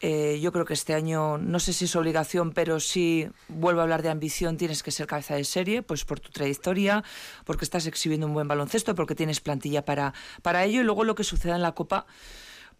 Eh, yo creo que este año, no sé si es obligación, pero sí vuelvo a hablar de ambición, tienes que ser cabeza de serie, pues por tu trayectoria, porque estás exhibiendo un buen baloncesto, porque tienes plantilla para, para ello, y luego lo que suceda en la Copa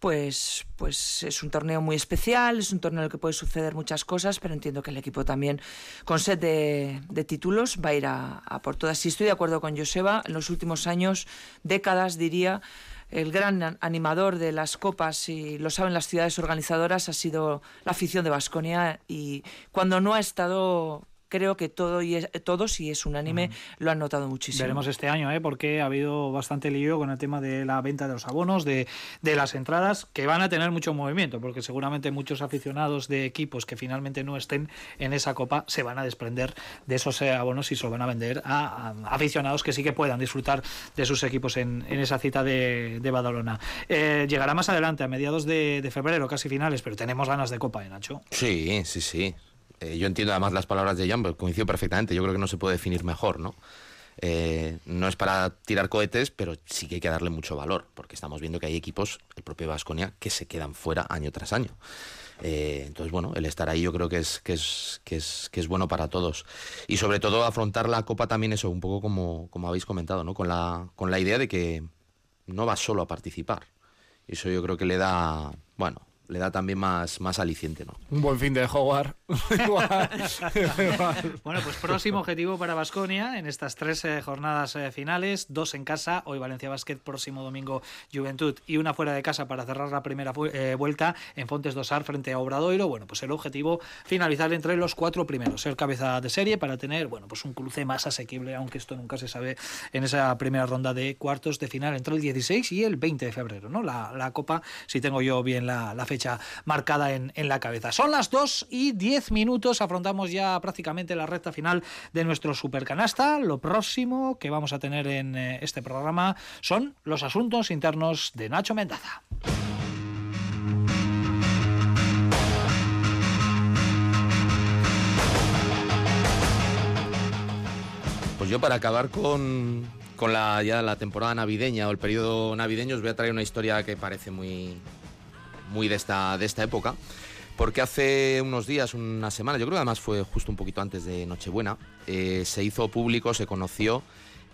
pues, pues es un torneo muy especial, es un torneo en el que puede suceder muchas cosas, pero entiendo que el equipo también, con sed de, títulos, va a ir a, a, por todas. Y estoy de acuerdo con Joseba, en los últimos años, décadas diría, el gran animador de las copas, y lo saben las ciudades organizadoras, ha sido la afición de Basconia y cuando no ha estado creo que todo y es, todos, y es unánime, uh -huh. lo han notado muchísimo. Veremos este año, ¿eh? porque ha habido bastante lío con el tema de la venta de los abonos, de, de, las entradas, que van a tener mucho movimiento, porque seguramente muchos aficionados de equipos que finalmente no estén en esa copa se van a desprender de esos eh, abonos y se lo van a vender a, a, aficionados que sí que puedan disfrutar de sus equipos en, en esa cita de, de Badalona. Eh, llegará más adelante, a mediados de, de febrero, casi finales, pero tenemos ganas de copa, ¿eh, Nacho? Sí, sí, sí. Eh, yo entiendo además las palabras de Jan, coincido perfectamente. Yo creo que no se puede definir mejor, ¿no? Eh, no es para tirar cohetes, pero sí que hay que darle mucho valor, porque estamos viendo que hay equipos, el propio Vasconia, que se quedan fuera año tras año. Eh, entonces, bueno, el estar ahí yo creo que es, que, es, que, es, que es bueno para todos. Y sobre todo afrontar la Copa también eso, un poco como, como habéis comentado, ¿no? Con la, con la idea de que no vas solo a participar. Eso yo creo que le da, bueno, le da también más, más aliciente, ¿no? Un buen fin de bueno, pues próximo objetivo para Basconia en estas tres eh, jornadas eh, finales, dos en casa, hoy Valencia Basket, próximo domingo Juventud y una fuera de casa para cerrar la primera eh, vuelta en Fontes Dosar frente a Obradoiro. Bueno, pues el objetivo finalizar entre los cuatro primeros, ser cabeza de serie para tener, bueno, pues un cruce más asequible, aunque esto nunca se sabe en esa primera ronda de cuartos de final entre el 16 y el 20 de febrero, ¿no? La, Copa, si tengo yo bien la, la fecha marcada en, en, la cabeza. Son las 2 y 10 minutos, afrontamos ya prácticamente la recta final de nuestro supercanasta. Lo próximo que vamos a tener en eh, este programa son los asuntos internos de Nacho Mendaza. Pues yo para acabar con, con la, ya la temporada navideña o el periodo navideño os voy a traer una historia que parece muy, muy de esta, de esta época, porque hace unos días, una semana, yo creo que además fue justo un poquito antes de Nochebuena, eh, se hizo público, se conoció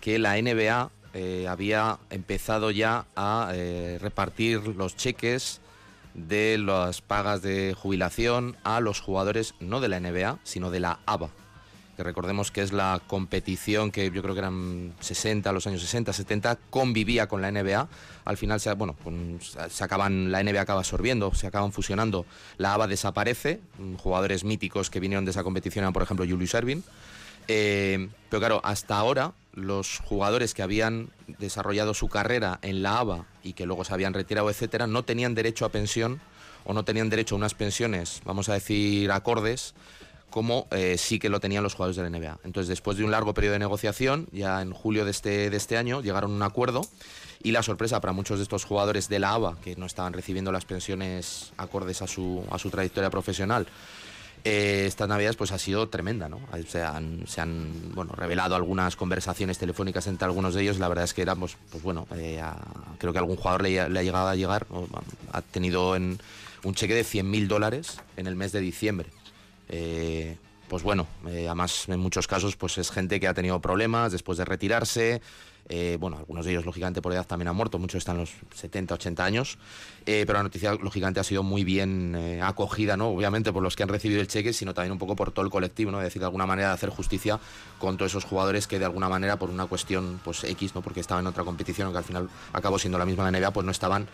que la NBA eh, había empezado ya a eh, repartir los cheques de las pagas de jubilación a los jugadores no de la NBA, sino de la ABA, que recordemos que es la competición que yo creo que eran 60, los años 60, 70, convivía con la NBA. Al final, se, bueno, se acaban, la NBA acaba absorbiendo, se acaban fusionando, la ABA desaparece, jugadores míticos que vinieron de esa competición eran, por ejemplo, Julius Erving. Eh, pero claro, hasta ahora los jugadores que habían desarrollado su carrera en la ABA y que luego se habían retirado, etcétera, no tenían derecho a pensión o no tenían derecho a unas pensiones, vamos a decir, acordes como eh, sí que lo tenían los jugadores de la NBA. Entonces, después de un largo periodo de negociación, ya en julio de este, de este año, llegaron a un acuerdo y la sorpresa para muchos de estos jugadores de la ABA, que no estaban recibiendo las pensiones acordes a su, a su trayectoria profesional, eh, estas navidades pues ha sido tremenda, ¿no? Se han, se han bueno, revelado algunas conversaciones telefónicas entre algunos de ellos. La verdad es que éramos, pues bueno, eh, a- creo que algún jugador le, ha llegado a llegar, ha tenido en un cheque de 100.000 dólares en el mes de diciembre. Eh, pues bueno, eh, además en muchos casos pues es gente que ha tenido problemas después de retirarse. Eh, bueno, algunos de ellos lógicamente por edad también han muerto, muchos están en los 70, 80 años, pero la noticia lógicamente ha sido muy bien acogida, ¿no? Obviamente por los que han recibido el cheque, sino también un poco por todo el colectivo, ¿no? Es decir, de alguna manera de hacer justicia con todos esos jugadores que de alguna manera por una cuestión pues X, ¿no? Porque estaban en otra competición que al final acabó siendo la misma la NBA, pues no estaban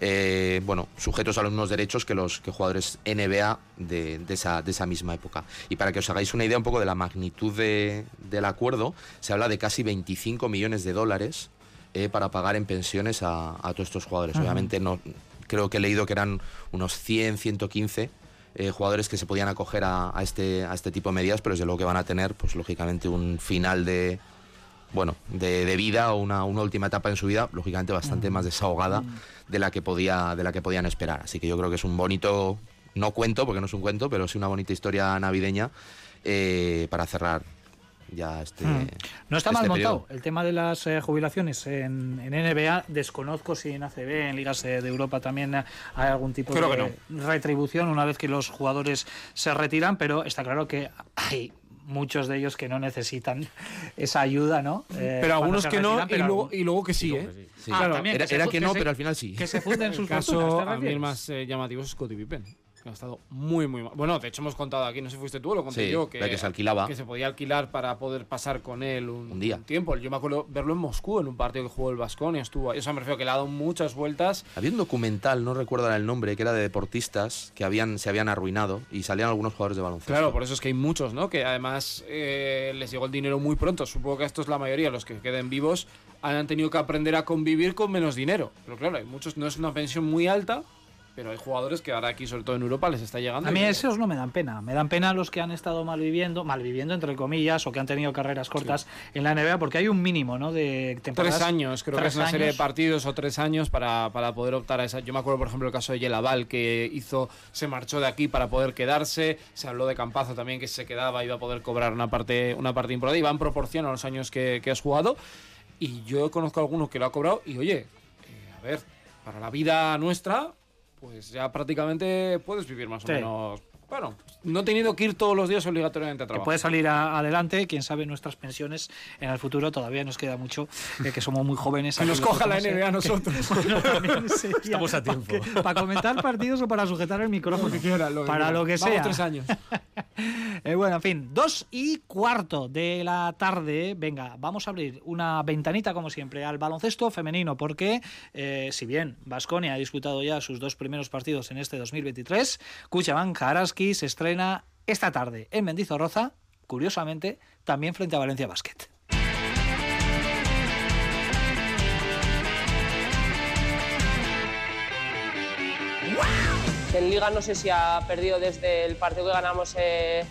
eh, bueno, sujetos a los mismos derechos que los que jugadores NBA de, de esa, de esa misma época. Y para que os hagáis una idea un poco de la magnitud de- del acuerdo, se habla de casi 25 millones de dólares eh, para pagar en pensiones a, a todos estos jugadores. Ajá. Obviamente no creo que he leído que eran unos 100, 115 eh, jugadores que se podían acoger a, a este, a este tipo de medidas, pero desde luego que van a tener, pues lógicamente, un final de, bueno, de, de vida o una, una última etapa en su vida, lógicamente bastante más desahogada de la que podía, de la que podían esperar. Así que yo creo que es un bonito, no cuento, porque no es un cuento, pero sí una bonita historia navideña eh, para cerrar ya este. Mm. No está mal este montado periodo. el tema de las eh, jubilaciones en, en NBA. Desconozco si en ACB, en ligas eh, de Europa también eh, hay algún tipo Creo de retribución una vez que los jugadores se retiran, pero está claro que hay muchos de ellos que no necesitan esa ayuda, ¿no? Eh, pero algunos que no y luego, y luego que sí, ¿eh? Sí. Ah, Claro, también, era- se era que no, se- pero al final sí. Que se funden sus caso fortunas, ¿te a mí el más eh, llamativo es Scottie Pippen. Que Ha estado muy, muy mal. Bueno, de hecho hemos contado aquí, no sé si fuiste tú o lo conté Sí, yo, de que se alquilaba. que se podía alquilar para poder pasar con él un, Un día. tiempo. Yo me acuerdo verlo en Moscú, en un partido que jugó el Vasconia, estuvo ahí. O sea, me refiero que le ha dado muchas vueltas. Había un documental, no recuerdo el nombre, que era de deportistas que habían, se habían arruinado y salían algunos jugadores de baloncesto. Claro, por eso es que hay muchos, ¿no? Que además eh, les llegó el dinero muy pronto. Supongo que esto es la mayoría, los que queden vivos han tenido que aprender a convivir con menos dinero. Pero claro, hay muchos, no es una pensión muy alta, pero hay jugadores que ahora aquí, sobre todo en Europa, les está llegando. A mí esos no me dan pena. Me dan pena los que han estado mal viviendo, mal viviendo entre comillas, o que han tenido carreras cortas en la NBA, porque hay un mínimo, ¿no? De temporadas. Tres años, creo que Tres es una serie de partidos o tres años para, para poder optar a esa. Yo me acuerdo, por ejemplo, el caso de Yelaval, que hizo, se marchó de aquí para poder quedarse. Se habló de Campazo también, que se quedaba iba a poder cobrar una parte, una parte importante. Y va en proporción a los años que, que has jugado. Y yo conozco a alguno que lo ha cobrado. Y oye, eh, a ver, para la vida nuestra, pues ya prácticamente puedes vivir más o menos. Bueno, no teniendo que ir todos los días obligatoriamente a Que trabajar. puede salir a- adelante, quién sabe nuestras pensiones en el futuro, todavía nos queda mucho, eh, que somos muy jóvenes. Que nos coja la NBA a eh, nosotros. que- bueno, también sería Estamos a tiempo. Para, que- para comentar partidos o para sujetar el micrófono. Lo que quiera, lo que para quiera. lo que Vamos sea. tres años. Eh, bueno, en fin, dos y cuarto de la tarde. Venga, vamos a abrir una ventanita, como siempre, al baloncesto femenino, porque eh, si bien Vasconia ha disputado ya sus dos primeros partidos en este 2023, Kuchaban Karaski se estrena esta tarde en Mendizorroza, curiosamente, también frente a Valencia Basket. En Liga no sé si ha perdido desde el partido que ganamos eh,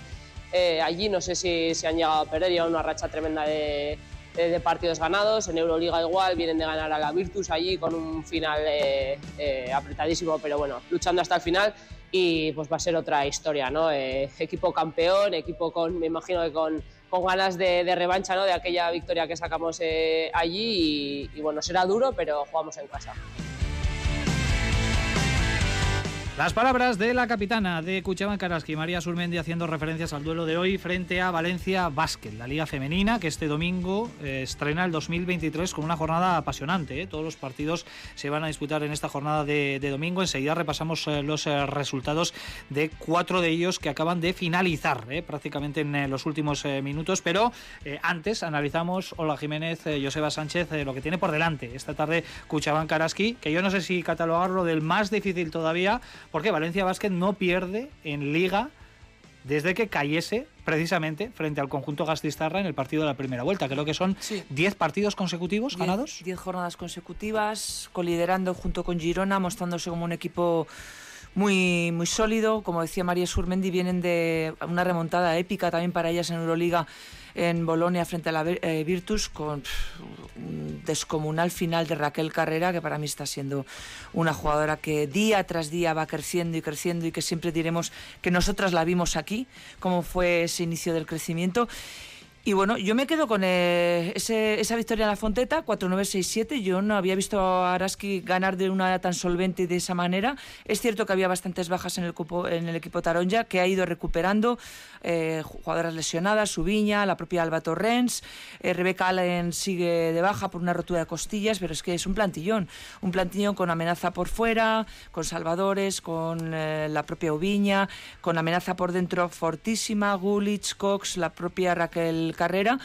eh, allí, no sé si, si han llegado a perder, llevan una racha tremenda de, de- de partidos ganados. En Euroliga igual, vienen de ganar a la Virtus allí con un final eh, eh, apretadísimo, pero bueno, luchando hasta el final y pues va a ser otra historia, ¿no? Eh, equipo campeón, equipo con, me imagino que con, con ganas de, de revancha, ¿no? De aquella victoria que sacamos eh, allí y, y bueno, será duro, pero jugamos en casa. Las palabras de la capitana de Cuchaban Karaski, María Surmendi, haciendo referencias al duelo de hoy frente a Valencia Basket, la liga femenina que este domingo eh, estrena el 2023 con una jornada apasionante. ¿eh? Todos los partidos se van a disputar en esta jornada de, domingo. Enseguida repasamos eh, los resultados de cuatro de ellos que acaban de finalizar prácticamente en los últimos minutos. Pero antes analizamos Hola Jiménez, Joseba Sánchez, lo que tiene por delante esta tarde Cuchaban Karaski, que yo no sé si catalogarlo del más difícil todavía, porque Valencia Basket no pierde en liga desde que cayese precisamente frente al conjunto Gastistarra en el partido de la primera vuelta. Creo que son 10 partidos consecutivos Diez- ganados. Diez jornadas consecutivas, coliderando junto con Girona, mostrándose como un equipo muy, muy sólido. Como decía María Surmendi, vienen de una remontada épica también para ellas en Euroliga en Bolonia frente a la eh, Virtus con un descomunal final de Raquel Carrera, que para mí está siendo una jugadora que día tras día va creciendo y creciendo y que siempre diremos que nosotras la vimos aquí, cómo fue ese inicio del crecimiento. Y bueno, yo me quedo con eh, esa victoria en la Fonteta, 4-9-6-7. Yo no había visto a Araski ganar de una tan solvente y de esa manera. Es cierto que había bastantes bajas en el, en el equipo Taronja, que ha ido recuperando eh, jugadoras lesionadas, Subiña, la propia Alba Torrens. Eh, Rebeca Allen sigue de baja por una rotura de costillas, pero es que es un plantillón. Un plantillón con amenaza por fuera, con Salvadores, con la propia Ubiña, con amenaza por dentro fortísima, Gulich, Cox, la propia Raquel carrera,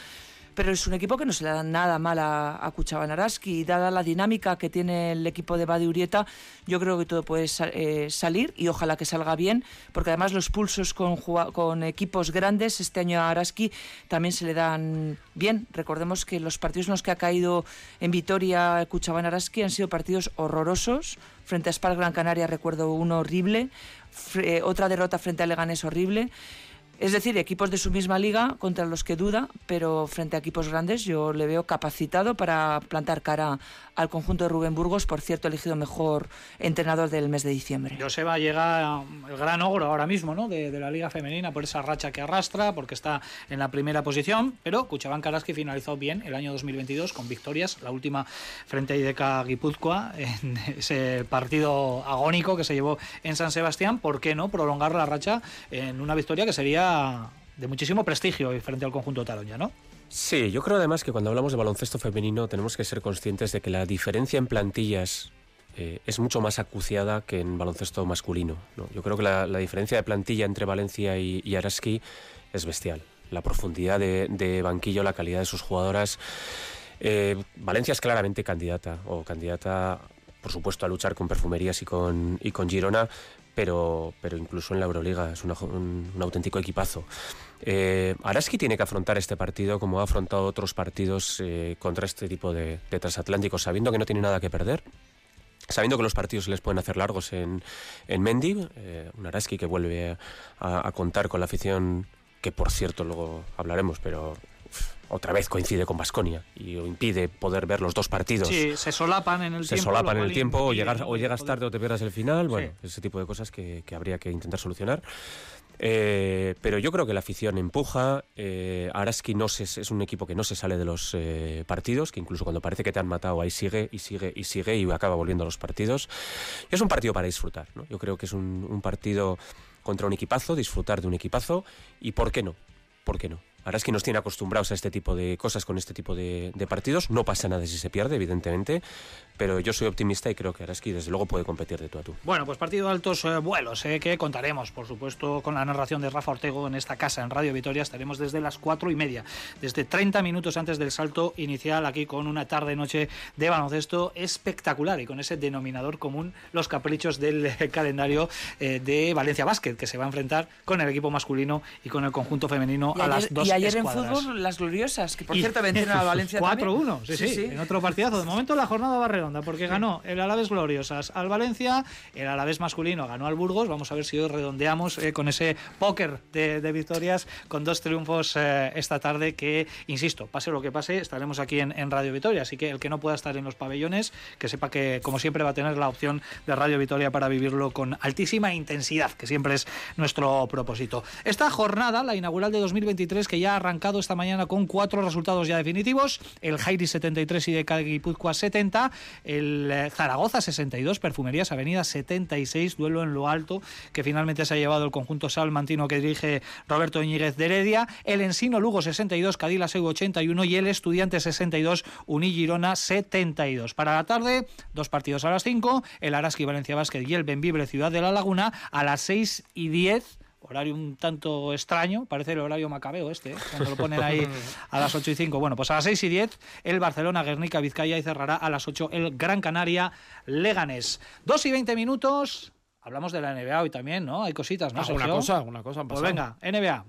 pero es un equipo que no se le da nada mal a, a Araski y dada la dinámica que tiene el equipo de Badi Urieta, yo creo que todo puede eh, salir y ojalá que salga bien, porque además los pulsos con, equipos grandes este año a Araski también se le dan bien. Recordemos que los partidos en los que ha caído en Vitoria Cuchaban Araski han sido partidos horrorosos. Frente a Spar Gran Canaria recuerdo uno horrible, otra derrota frente a Leganés horrible. Es decir, equipos de su misma liga contra los que duda, pero frente a equipos grandes yo le veo capacitado para plantar cara al conjunto de Rubén Burgos, por cierto, elegido mejor entrenador del mes de diciembre. Joseba llega el gran ogro ahora mismo ¿no? de, la liga femenina por esa racha que arrastra, porque está en la primera posición, pero Cuchabán Karaski finalizó bien el año 2022 con victorias, la última frente a Ideca Guipúzcoa en ese partido agónico que se llevó en San Sebastián. ¿Por qué no prolongar la racha en una victoria que sería de muchísimo prestigio frente al conjunto Taroña, ¿no? Sí, yo creo además que cuando hablamos de baloncesto femenino tenemos que ser conscientes de que la diferencia en plantillas eh, es mucho más acuciada que en baloncesto masculino. Yo creo que la, diferencia de plantilla entre Valencia y, Araski es bestial. La profundidad de, banquillo, la calidad de sus jugadoras. Eh, Valencia es claramente candidata, o candidata, por supuesto, a luchar con Perfumerías y con, y con Girona, pero, pero incluso en la Euroliga es un, auténtico equipazo. Eh, Araski tiene que afrontar este partido como ha afrontado otros partidos eh, contra este tipo de, transatlánticos, sabiendo que no tiene nada que perder, sabiendo que los partidos se les pueden hacer largos en, en Mendy, eh, un Araski que vuelve a, contar con la afición, que por cierto luego hablaremos, pero otra vez coincide con Basconia y impide poder ver los dos partidos. Sí, se solapan en el se tiempo. Se solapan en el tiempo, o, llegar, o llegas tarde o te pierdas el final. Bueno, ese tipo de cosas que, habría que intentar solucionar. Eh, pero yo creo que la afición empuja. Eh, Araski no es un equipo que no se sale de los eh, partidos, que incluso cuando parece que te han matado, ahí sigue y sigue y sigue y acaba volviendo a los partidos. es un partido para disfrutar. ¿no? Yo creo que es un, un partido contra un equipazo, disfrutar de un equipazo y ¿por qué no? ¿Por qué no? Ahora es que nos tiene acostumbrados a este tipo de cosas con este tipo de, partidos. No pasa nada si se pierde, evidentemente, pero yo soy optimista y creo que Araski desde luego puede competir de tú a tú. Bueno, pues partido de altos eh, vuelos, eh, que contaremos, por supuesto, con la narración de Rafa Ortego en esta casa, en Radio Vitoria. Estaremos desde las cuatro y media, desde 30 minutos antes del salto inicial, aquí con una tarde-noche de baloncesto espectacular y con ese denominador común, los caprichos del calendario eh, de Valencia Basket, que se va a enfrentar con el equipo masculino y con el conjunto femenino a las dos ayer en fútbol, las gloriosas, que por cierto vencieron a Valencia 4-1, sí, sí, en otro partidazo. De momento la jornada va redonda, porque ganó el Alavés Gloriosas al Valencia, el Alavés masculino ganó al Burgos. Vamos a ver si hoy redondeamos eh, con ese póker de, victorias, con dos triunfos eh, esta tarde que, insisto, pase lo que pase, estaremos aquí en, en, Radio Vitoria. Así que el que no pueda estar en los pabellones, que sepa que, como siempre, va a tener la opción de Radio Vitoria para vivirlo con altísima intensidad, que siempre es nuestro propósito. Esta jornada, la inaugural de 2023, que ya ha arrancado esta mañana con cuatro resultados ya definitivos. El Jairi 73 y de Guipúzcoa 70. El eh, Zaragoza 62, Perfumerías Avenida 76, duelo en lo alto que finalmente se ha llevado el conjunto salmantino que dirige Roberto Íñiguez de Heredia. El Ensino Lugo 62, Cadila Seu 81 y el Estudiante 62, Unigirona 72. Para la tarde, dos partidos a las 5, el Araski Valencia Basket y el Benvibre Ciudad de la Laguna a las 6 y 10 horario un tanto extraño, parece el horario macabeo este, ¿eh? cuando lo ponen ahí a las 8 y 5. Bueno, pues a las 6 y 10 el Barcelona, Guernica, Vizcaya y cerrará a las 8 el Gran Canaria, Leganés. 2 y 20 minutos, hablamos de la NBA hoy también, ¿no? Hay cositas, ¿no? Una cosa, una cosa. Pues venga, NBA.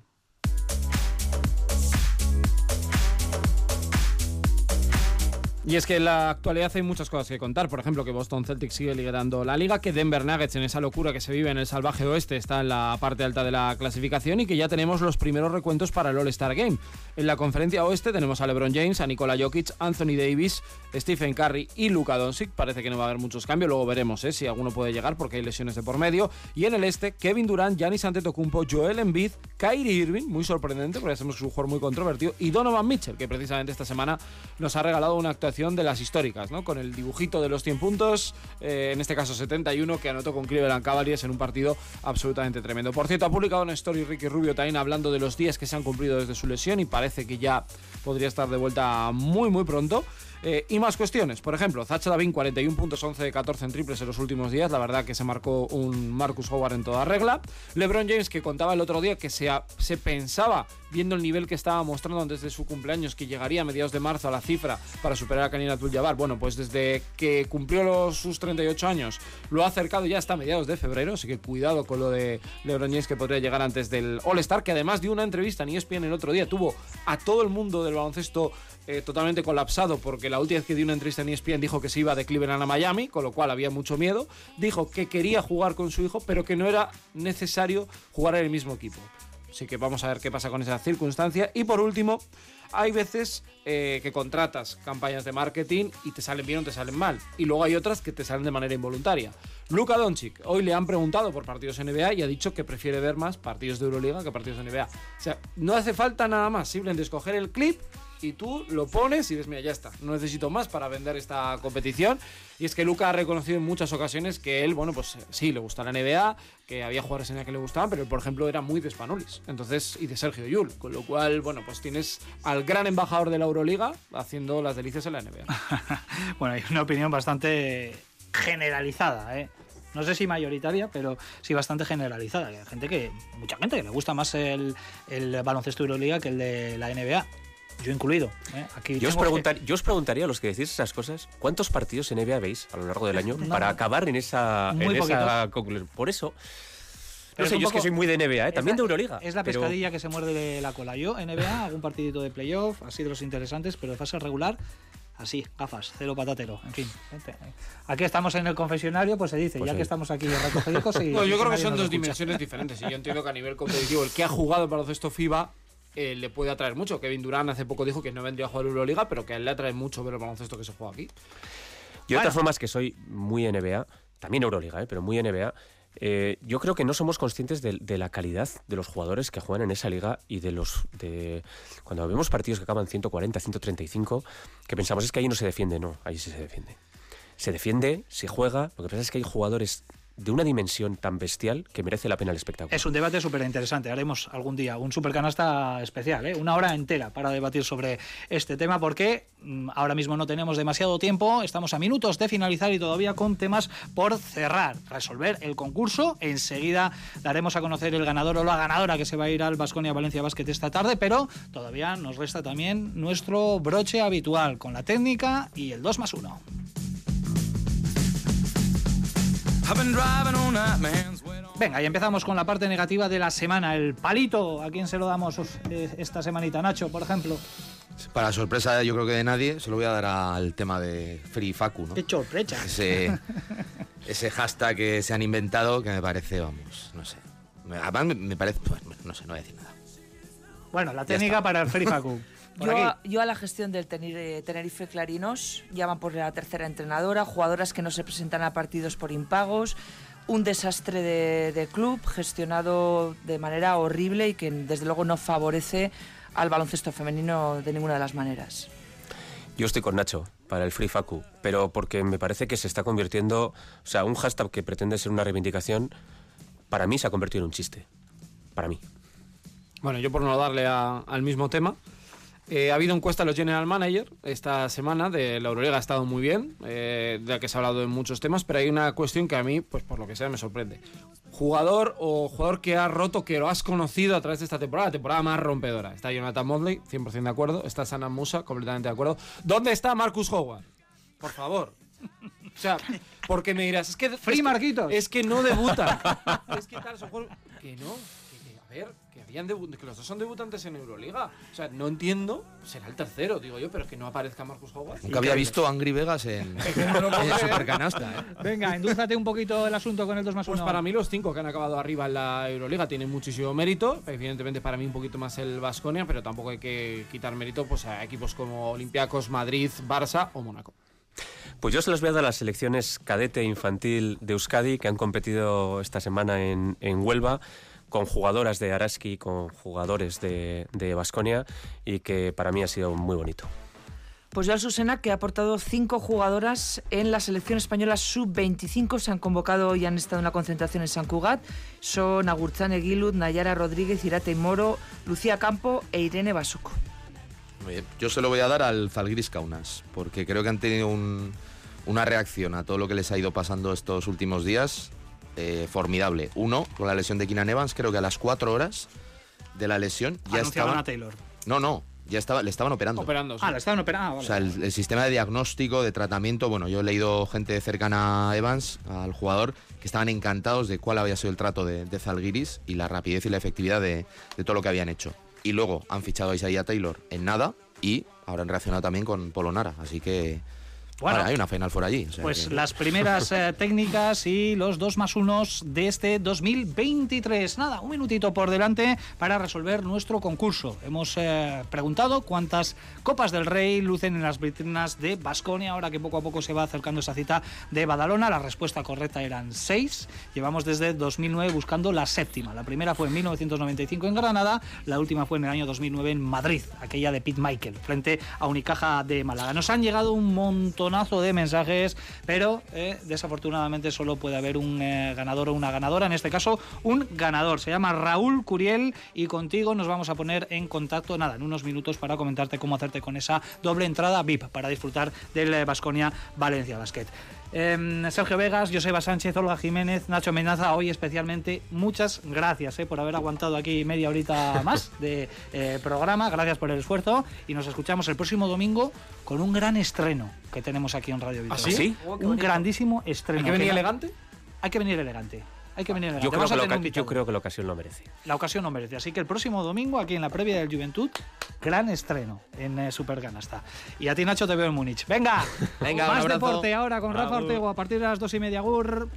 Y es que en la actualidad hay muchas cosas que contar. Por ejemplo, que Boston Celtics sigue liderando la liga, que Denver Nuggets, en esa locura que se vive en el salvaje oeste, está en la parte alta de la clasificación y que ya tenemos los primeros recuentos para el All-Star Game. En la conferencia oeste tenemos a LeBron James, a Nikola Jokic, Anthony Davis, Stephen Curry y Luka Doncic. Parece que no va a haber muchos cambios. Luego veremos ¿eh? si alguno puede llegar porque hay lesiones de por medio. Y en el este, Kevin Durant, Giannis Antetokounmpo, Joel Embiid, Kyrie Irving, muy sorprendente porque es un jugador muy controvertido, y Donovan Mitchell, que precisamente esta semana nos ha regalado una actuación de las históricas. ¿no? Con el dibujito de los 100 puntos, eh, en este caso 71, que anotó con Cleveland Cavaliers en un partido absolutamente tremendo. Por cierto, ha publicado una story Ricky Rubio también hablando de los días que se han cumplido desde su lesión y parece que ya podría estar de vuelta muy, muy pronto. Eh, y más cuestiones, por ejemplo, Zacha Davin 41 puntos, 11 de 14 en triples en los últimos días, la verdad que se marcó un Marcus Howard en toda regla. LeBron James que contaba el otro día que se, se pensaba, viendo el nivel que estaba mostrando desde su cumpleaños, que llegaría a mediados de marzo a la cifra para superar a Kanina Abdul-Jabbar. Bueno, pues desde que cumplió los, sus 38 años lo ha acercado ya hasta mediados de febrero, así que cuidado con lo de LeBron James que podría llegar antes del All-Star, que además de una entrevista en ESPN el otro día tuvo a todo el mundo del baloncesto eh, totalmente colapsado porque la última vez que dio una entrevista en ESPN dijo que se iba de Cleveland a Miami, con lo cual había mucho miedo. Dijo que quería jugar con su hijo, pero que no era necesario jugar en el mismo equipo. Así que vamos a ver qué pasa con esa circunstancia. Y por último, hay veces eh, que contratas campañas de marketing y te salen bien o te salen mal. Y luego hay otras que te salen de manera involuntaria. Luka Doncic, hoy le han preguntado por partidos NBA y ha dicho que prefiere ver más partidos de Euroliga que partidos de NBA. O sea, no hace falta nada más, simplemente escoger el clip y tú lo pones y dices, mira, ya está, no necesito más para vender esta competición. Y es que Luca ha reconocido en muchas ocasiones que él, bueno, pues sí, le gusta la NBA, que había jugadores en la que le gustaban, pero por ejemplo, era muy de Spanulis, entonces, y de Sergio Yul, con lo cual, bueno, pues tienes al gran embajador de la Euroliga haciendo las delicias en la NBA. bueno, hay una opinión bastante generalizada, ¿eh? no sé si mayoritaria, pero sí bastante generalizada. Hay gente que, mucha gente que le gusta más el, el baloncesto Euroliga que el de la NBA yo incluido. ¿eh? Aquí yo, os preguntar, yo os preguntaría a los que decís esas cosas, ¿cuántos partidos en NBA veis a lo largo del año para acabar en esa, en esa conclusión? Por eso... No sé, yo es que soy muy de NBA, ¿eh? también de Euroliga. Es la pescadilla que se muerde la cola. Yo, NBA, algún partidito de playoff, así de los interesantes, pero de fase regular, así, gafas, cero patatero, en fin. Aquí estamos en el confesionario, pues se dice, pues ya que estamos aquí recogidos y... No, yo creo que son dos dimensiones diferentes y yo entiendo que a nivel competitivo el que ha jugado el baloncesto FIBA eh, le puede atraer mucho. Kevin Durant hace poco dijo que no vendría a jugar Euroliga, pero que a él le atrae mucho ver el baloncesto que se juega aquí. Yo de todas formas que soy muy NBA, también Euroliga, ¿eh? pero muy NBA, eh, yo creo que no somos conscientes de, la calidad de los jugadores que juegan en esa liga y de los de cuando vemos partidos que acaban 140, 135, que pensamos es que ahí no se defiende, no, ahí sí se defiende. Se defiende, se juega, lo que pasa es que hay jugadores de una dimensión tan bestial que merece la pena el espectáculo. Es un debate súper interesante. Haremos algún día un supercanasta especial, ¿eh? una hora entera para debatir sobre este tema, porque mm, ahora mismo no tenemos demasiado tiempo. Estamos a minutos de finalizar y todavía con temas por cerrar, resolver el concurso. Enseguida daremos a conocer el ganador o la ganadora que se va a ir al Basconia Valencia Basket esta tarde, pero todavía nos resta también nuestro broche habitual con la técnica y el 2 más 1. Venga, y empezamos con la parte negativa de la semana. El palito, ¿a quién se lo damos eh, esta semanita? Nacho, por ejemplo. Para sorpresa, yo creo que de nadie, se lo voy a dar al tema de Free Facu, ¿no? ¡Qué sorpresa! Ese, ese hashtag que se han inventado que me parece, vamos, no sé. Además, me, parece, pues, no sé, no voy a decir nada. Bueno, la técnica para el Free Facu. Yo a, la gestión del Tenerife Clarinos llaman por la tercera entrenadora, jugadoras que no se presentan a partidos por impagos, un desastre de, club gestionado de manera horrible y que desde luego no favorece al baloncesto femenino de ninguna de las maneras. Yo estoy con Nacho para el Free Facu, pero porque me parece que se está convirtiendo, o sea, un hashtag que pretende ser una reivindicación, para mí se ha convertido en un chiste. Para mí. Bueno, yo por no darle al mismo tema, eh, ha habido encuesta a los General Manager esta semana de la Euroliga, ha estado muy bien, eh, de la que se ha hablado de muchos temas, pero hay una cuestión que a mí, pues por lo que sea, me sorprende. Jugador o jugador que ha roto, que lo has conocido a través de esta temporada, la temporada más rompedora. Está Jonathan Motley, 100% de acuerdo. Está Sana Musa, completamente de acuerdo. ¿Dónde está Marcus Howard? Por favor. O sea, porque me dirás, es que. Free Marquitos. Es que no debuta. es que tal, que no A ver, que, habían debu- que los dos son debutantes en Euroliga. O sea, no entiendo. Será el tercero, digo yo, pero que no aparezca Marcus Howard. Nunca había visto Angry Vegas en, en Supercanasta. ¿eh? Venga, endulzate un poquito el asunto con el 2 más 1. Pues para mí los cinco que han acabado arriba en la Euroliga tienen muchísimo mérito. Evidentemente para mí un poquito más el Vasconia, pero tampoco hay que quitar mérito pues, a equipos como Olympiacos, Madrid, Barça o Mónaco. Pues yo se los voy a dar a las selecciones cadete e infantil de Euskadi que han competido esta semana en, en Huelva con jugadoras de Araski, con jugadores de Vasconia y que para mí ha sido muy bonito. Pues Joan Susena, que ha aportado cinco jugadoras en la selección española sub-25, se han convocado y han estado en la concentración en San Cugat. Son Agurtzane Guilud, Nayara Rodríguez, Irate Moro, Lucía Campo e Irene Basuco. Muy bien. Yo se lo voy a dar al Zalgiris Kaunas, porque creo que han tenido un- una reacción a todo lo que les ha ido pasando estos últimos días eh, formidable. Uno, con la lesión de Keenan Evans, creo que a las cuatro horas de la lesión ya Anunciaban estaban... a Taylor. No, no, ya estaba, le estaban operando. Operando, Ah, la estaban operando. O sea, el, el sistema de diagnóstico, de tratamiento, bueno, yo he leído gente cercana a Evans, al jugador, que estaban encantados de cuál había sido el trato de, de Zalgiris y la rapidez y la efectividad de, de todo lo que habían hecho. Y luego han fichado a Isaiah Taylor en nada y ahora han reaccionado también con Polonara. Así que Bueno. ahora hay una final por allí. o sea Pues que- las primeras eh, técnicas y los dos más unos de este 2023. Nada, un minutito por delante para resolver nuestro concurso. Hemos eh, preguntado cuántas copas del Rey lucen en las vitrinas de Basconia, ahora que poco a poco se va acercando esa cita de Badalona. La respuesta correcta eran seis. Llevamos desde 2009 buscando la séptima. La primera fue en 1995 en Granada, la última fue en el año 2009 en Madrid, aquella de Pete Michael, frente a Unicaja de Málaga. Nos han llegado un montonazo de mensajes, pero eh, desafortunadamente solo puede haber un eh, ganador o una ganadora, en este caso un ganador. Se llama Raúl Curiel y contigo nos vamos a poner en contacto, nada, en unos minutos para comentarte cómo hacerte con esa doble entrada VIP para disfrutar del Vasconia Valencia Basket. Em, Sergio Vegas, Joseba Sánchez, Olga Jiménez, Nacho Menaza, hoy especialmente muchas gracias eh, por haber aguantado aquí media horita más de eh, programa, gracias por el esfuerzo y nos escuchamos el próximo domingo con un gran estreno que tenemos aquí en Radio Vitoria. ¿Ah, sí? Un grandísimo estreno. ¿Hay que venir elegante? Hay que venir elegante. Hay que venir. Yo creo, que a la, yo creo que la ocasión lo merece. La ocasión no merece. Así que el próximo domingo, aquí en la previa del Juventud, gran estreno en eh, Supercanasta. Y a ti, Nacho, te veo en Múnich. Venga, Venga, más deporte ahora con Rafa. Ortego a partir de las dos y media. Gur.